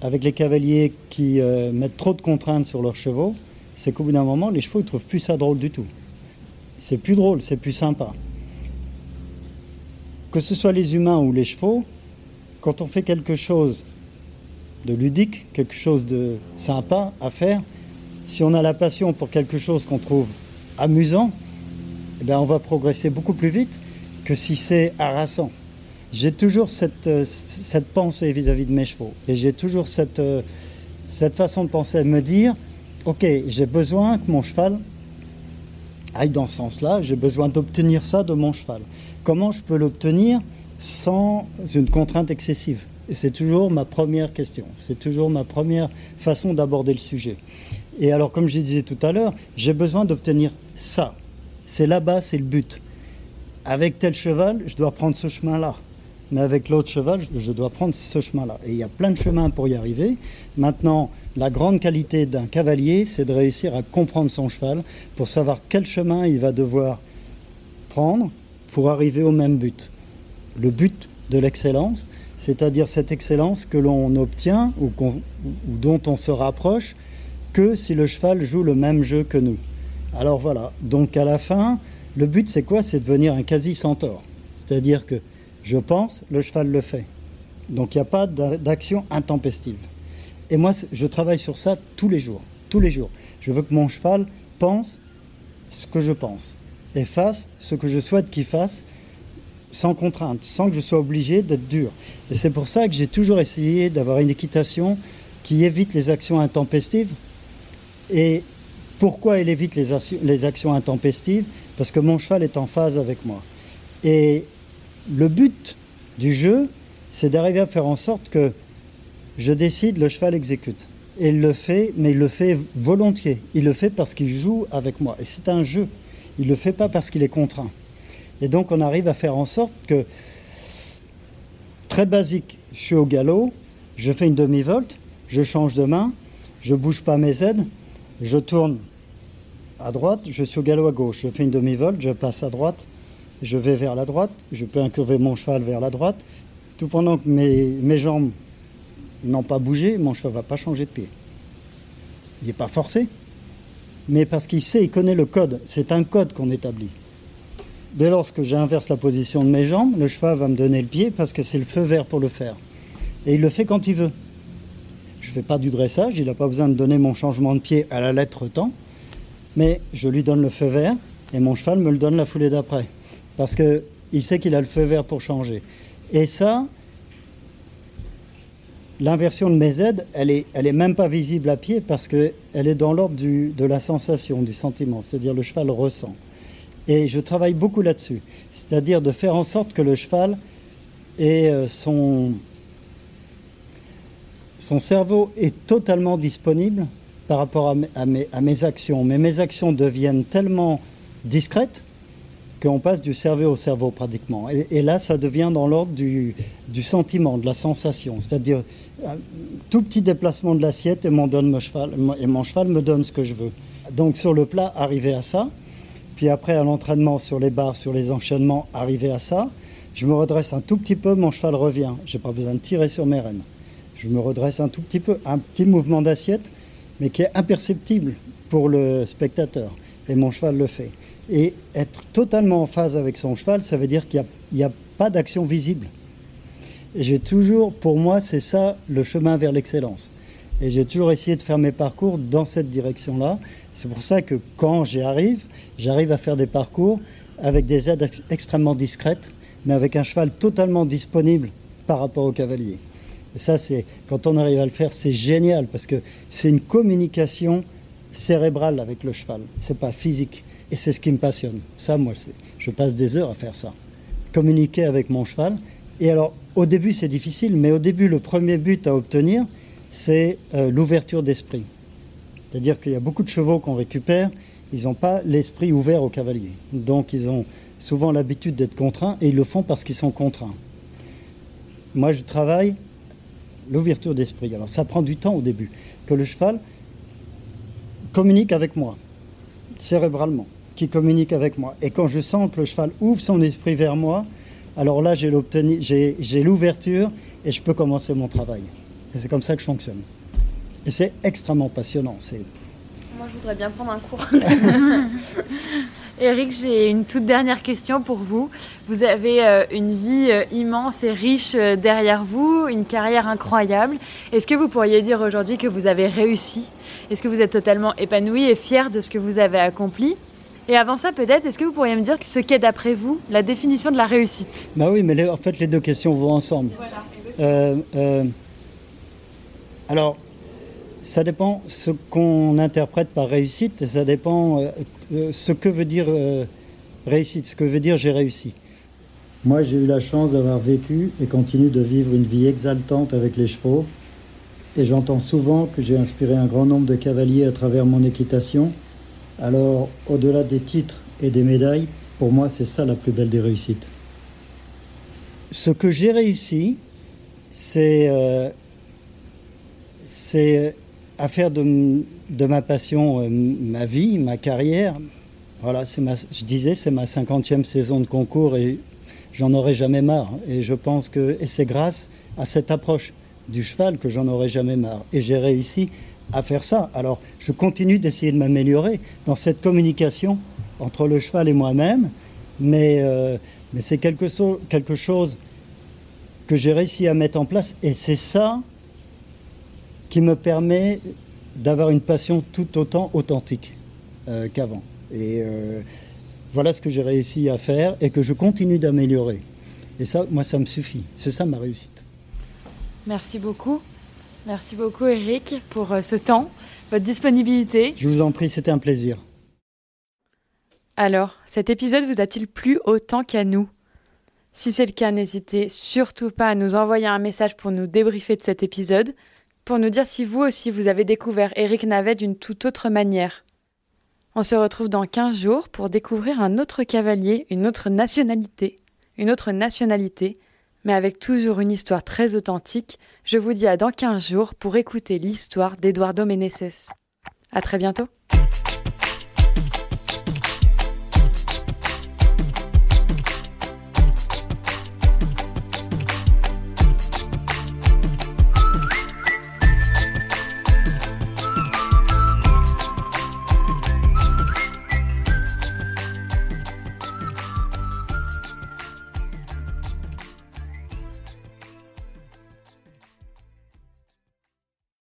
S3: avec les cavaliers qui euh, mettent trop de contraintes sur leurs chevaux, c'est qu'au bout d'un moment, les chevaux ne trouvent plus ça drôle du tout. C'est plus drôle, c'est plus sympa. Que ce soit les humains ou les chevaux, quand on fait quelque chose de ludique, quelque chose de sympa à faire, si on a la passion pour quelque chose qu'on trouve amusant, eh bien on va progresser beaucoup plus vite que si c'est harassant. J'ai toujours cette, euh, cette pensée vis-à-vis de mes chevaux. Et j'ai toujours cette, euh, cette façon de penser, de me dire, OK, j'ai besoin que mon cheval aille dans ce sens-là, j'ai besoin d'obtenir ça de mon cheval. Comment je peux l'obtenir sans une contrainte excessive? C'est toujours ma première question, c'est toujours ma première façon d'aborder le sujet. Et alors, comme je disais tout à l'heure, j'ai besoin d'obtenir ça. C'est là-bas, c'est le but avec tel cheval, je dois prendre ce chemin-là. Mais avec l'autre cheval, je dois prendre ce chemin-là. Et il y a plein de chemins pour y arriver. Maintenant, la grande qualité d'un cavalier, c'est de réussir à comprendre son cheval pour savoir quel chemin il va devoir prendre pour arriver au même but. Le but de l'excellence, c'est-à-dire cette excellence que l'on obtient ou, ou, dont on se rapproche que si le cheval joue le même jeu que nous. Alors voilà, donc à la fin, le but c'est quoi? C'est de devenir un quasi-centaure. C'est-à-dire que je pense, le cheval le fait. Donc il n'y a pas d'action intempestive. Et moi, je travaille sur ça tous les jours. Tous les jours. Je veux que mon cheval pense ce que je pense et fasse ce que je souhaite qu'il fasse sans contrainte, sans que je sois obligé d'être dur. Et c'est pour ça que j'ai toujours essayé d'avoir une équitation qui évite les actions intempestives. Et pourquoi elle évite les, les actions intempestives Parce que mon cheval est en phase avec moi. Et le but du jeu, c'est d'arriver à faire en sorte que je décide, le cheval exécute. Et il le fait, mais il le fait volontiers. Il le fait parce qu'il joue avec moi. Et c'est un jeu. Il ne le fait pas parce qu'il est contraint. Et donc on arrive à faire en sorte que, très basique, je suis au galop, je fais une demi-volte, je change de main, je bouge pas mes aides, je tourne à droite, je suis au galop à gauche, je fais une demi-volte, je passe à droite, je vais vers la droite, je peux incurver mon cheval vers la droite, tout pendant que mes, mes jambes n'ont pas bougé, mon cheval ne va pas changer de pied. Il n'est pas forcé, mais parce qu'il sait, il connaît le code. C'est un code qu'on établit. Dès lors que j'inverse la position de mes jambes, le cheval va me donner le pied parce que c'est le feu vert pour le faire. Et il le fait quand il veut. Je ne fais pas du dressage, il n'a pas besoin de donner mon changement de pied à la lettre temps, mais je lui donne le feu vert et mon cheval me le donne la foulée d'après. Parce qu'il sait qu'il a le feu vert pour changer. Et ça, L'inversion de mes aides, elle n'est est même pas visible à pied parce qu'elle est dans l'ordre de la sensation, du sentiment, c'est-à-dire le cheval ressent. Et je travaille beaucoup là-dessus, c'est-à-dire de faire en sorte que le cheval ait euh, son, son cerveau est totalement disponible par rapport à mes, actions. Mais mes actions deviennent tellement discrètes qu'on passe du cerveau au cerveau pratiquement. Et, là, ça devient dans l'ordre du, sentiment, de la sensation. C'est-à-dire, un tout petit déplacement de l'assiette et mon cheval, et mon cheval me donne ce que je veux. Donc sur le plat, arriver à ça. Puis après, à l'entraînement sur les barres, sur les enchaînements, arriver à ça. Je me redresse un tout petit peu, mon cheval revient. Je n'ai pas besoin de tirer sur mes rênes. Je me redresse un tout petit peu, un petit mouvement d'assiette, mais qui est imperceptible pour le spectateur. Et mon cheval le fait. Et être totalement en phase avec son cheval, ça veut dire qu'il n'y a, pas d'action visible. Et j'ai toujours, pour moi, c'est ça le chemin vers l'excellence. Et j'ai toujours essayé de faire mes parcours dans cette direction-là. C'est pour ça que quand j'y arrive, j'arrive à faire des parcours avec des aides extrêmement discrètes, mais avec un cheval totalement disponible par rapport au cavalier. Ça, c'est quand on arrive à le faire, c'est génial parce que c'est une communication cérébrale avec le cheval. C'est pas physique. Et c'est ce qui me passionne. Ça, moi, je passe des heures à faire ça. Communiquer avec mon cheval. Et alors, au début, c'est difficile, mais au début, le premier but à obtenir, c'est euh, l'ouverture d'esprit. C'est-à-dire qu'il y a beaucoup de chevaux qu'on récupère, ils n'ont pas l'esprit ouvert au cavalier. Donc, ils ont souvent l'habitude d'être contraints et ils le font parce qu'ils sont contraints. Moi, je travaille l'ouverture d'esprit. Alors, ça prend du temps au début, que le cheval communique avec moi, cérébralement qui communique avec moi. Et quand je sens que le cheval ouvre son esprit vers moi, alors là, j'ai l'ouverture et je peux commencer mon travail. Et c'est comme ça que je fonctionne. Et c'est extrêmement passionnant.
S2: Moi, je voudrais bien prendre un cours. Eric, j'ai une toute dernière question pour vous. Vous avez euh, une vie euh, immense et riche euh, derrière vous, une carrière incroyable. Est-ce que vous pourriez dire aujourd'hui que vous avez réussi? Est-ce que vous êtes totalement épanoui et fier de ce que vous avez accompli? Et avant ça, peut-être, est-ce que vous pourriez me dire ce qu'est d'après vous la définition de la réussite?
S3: Bah oui, mais en fait, les deux questions vont ensemble. Euh, euh, alors, ça dépend ce qu'on interprète par réussite, et ça dépend euh, ce que veut dire réussite, ce que veut dire j'ai réussi. Moi, j'ai eu la chance d'avoir vécu et continue de vivre une vie exaltante avec les chevaux. Et j'entends souvent que j'ai inspiré un grand nombre de cavaliers à travers mon équitation alors, au-delà des titres et des médailles, pour moi, c'est ça la plus belle des réussites. Ce que j'ai réussi, c'est euh, à faire de, ma passion euh, ma vie, ma carrière. Voilà, ma, je disais, c'est ma cinquantième saison de concours et j'en aurai jamais marre. Et je pense que c'est grâce à cette approche du cheval que j'en aurai jamais marre. Et j'ai réussi à faire ça. Alors, je continue d'essayer de m'améliorer dans cette communication entre le cheval et moi-même, mais, euh, mais c'est quelque, quelque chose que j'ai réussi à mettre en place, et c'est ça qui me permet d'avoir une passion tout autant authentique euh, qu'avant. Et euh, voilà ce que j'ai réussi à faire et que je continue d'améliorer. Et ça, moi, ça me suffit. C'est ça ma réussite.
S2: Merci beaucoup. Merci beaucoup, Eric, pour euh, ce temps, votre disponibilité.
S3: Je vous en prie, c'était un plaisir.
S2: Alors, cet épisode vous a-t-il plu autant qu'à nous? Si c'est le cas, n'hésitez surtout pas à nous envoyer un message pour nous débriefer de cet épisode, pour nous dire si vous aussi vous avez découvert Eric Navet d'une toute autre manière. On se retrouve dans 15 jours pour découvrir un autre cavalier, une autre nationalité, une autre nationalité, mais avec toujours une histoire très authentique. Je vous dis à dans 15 jours pour écouter l'histoire d'Eduardo Meneses. À très bientôt.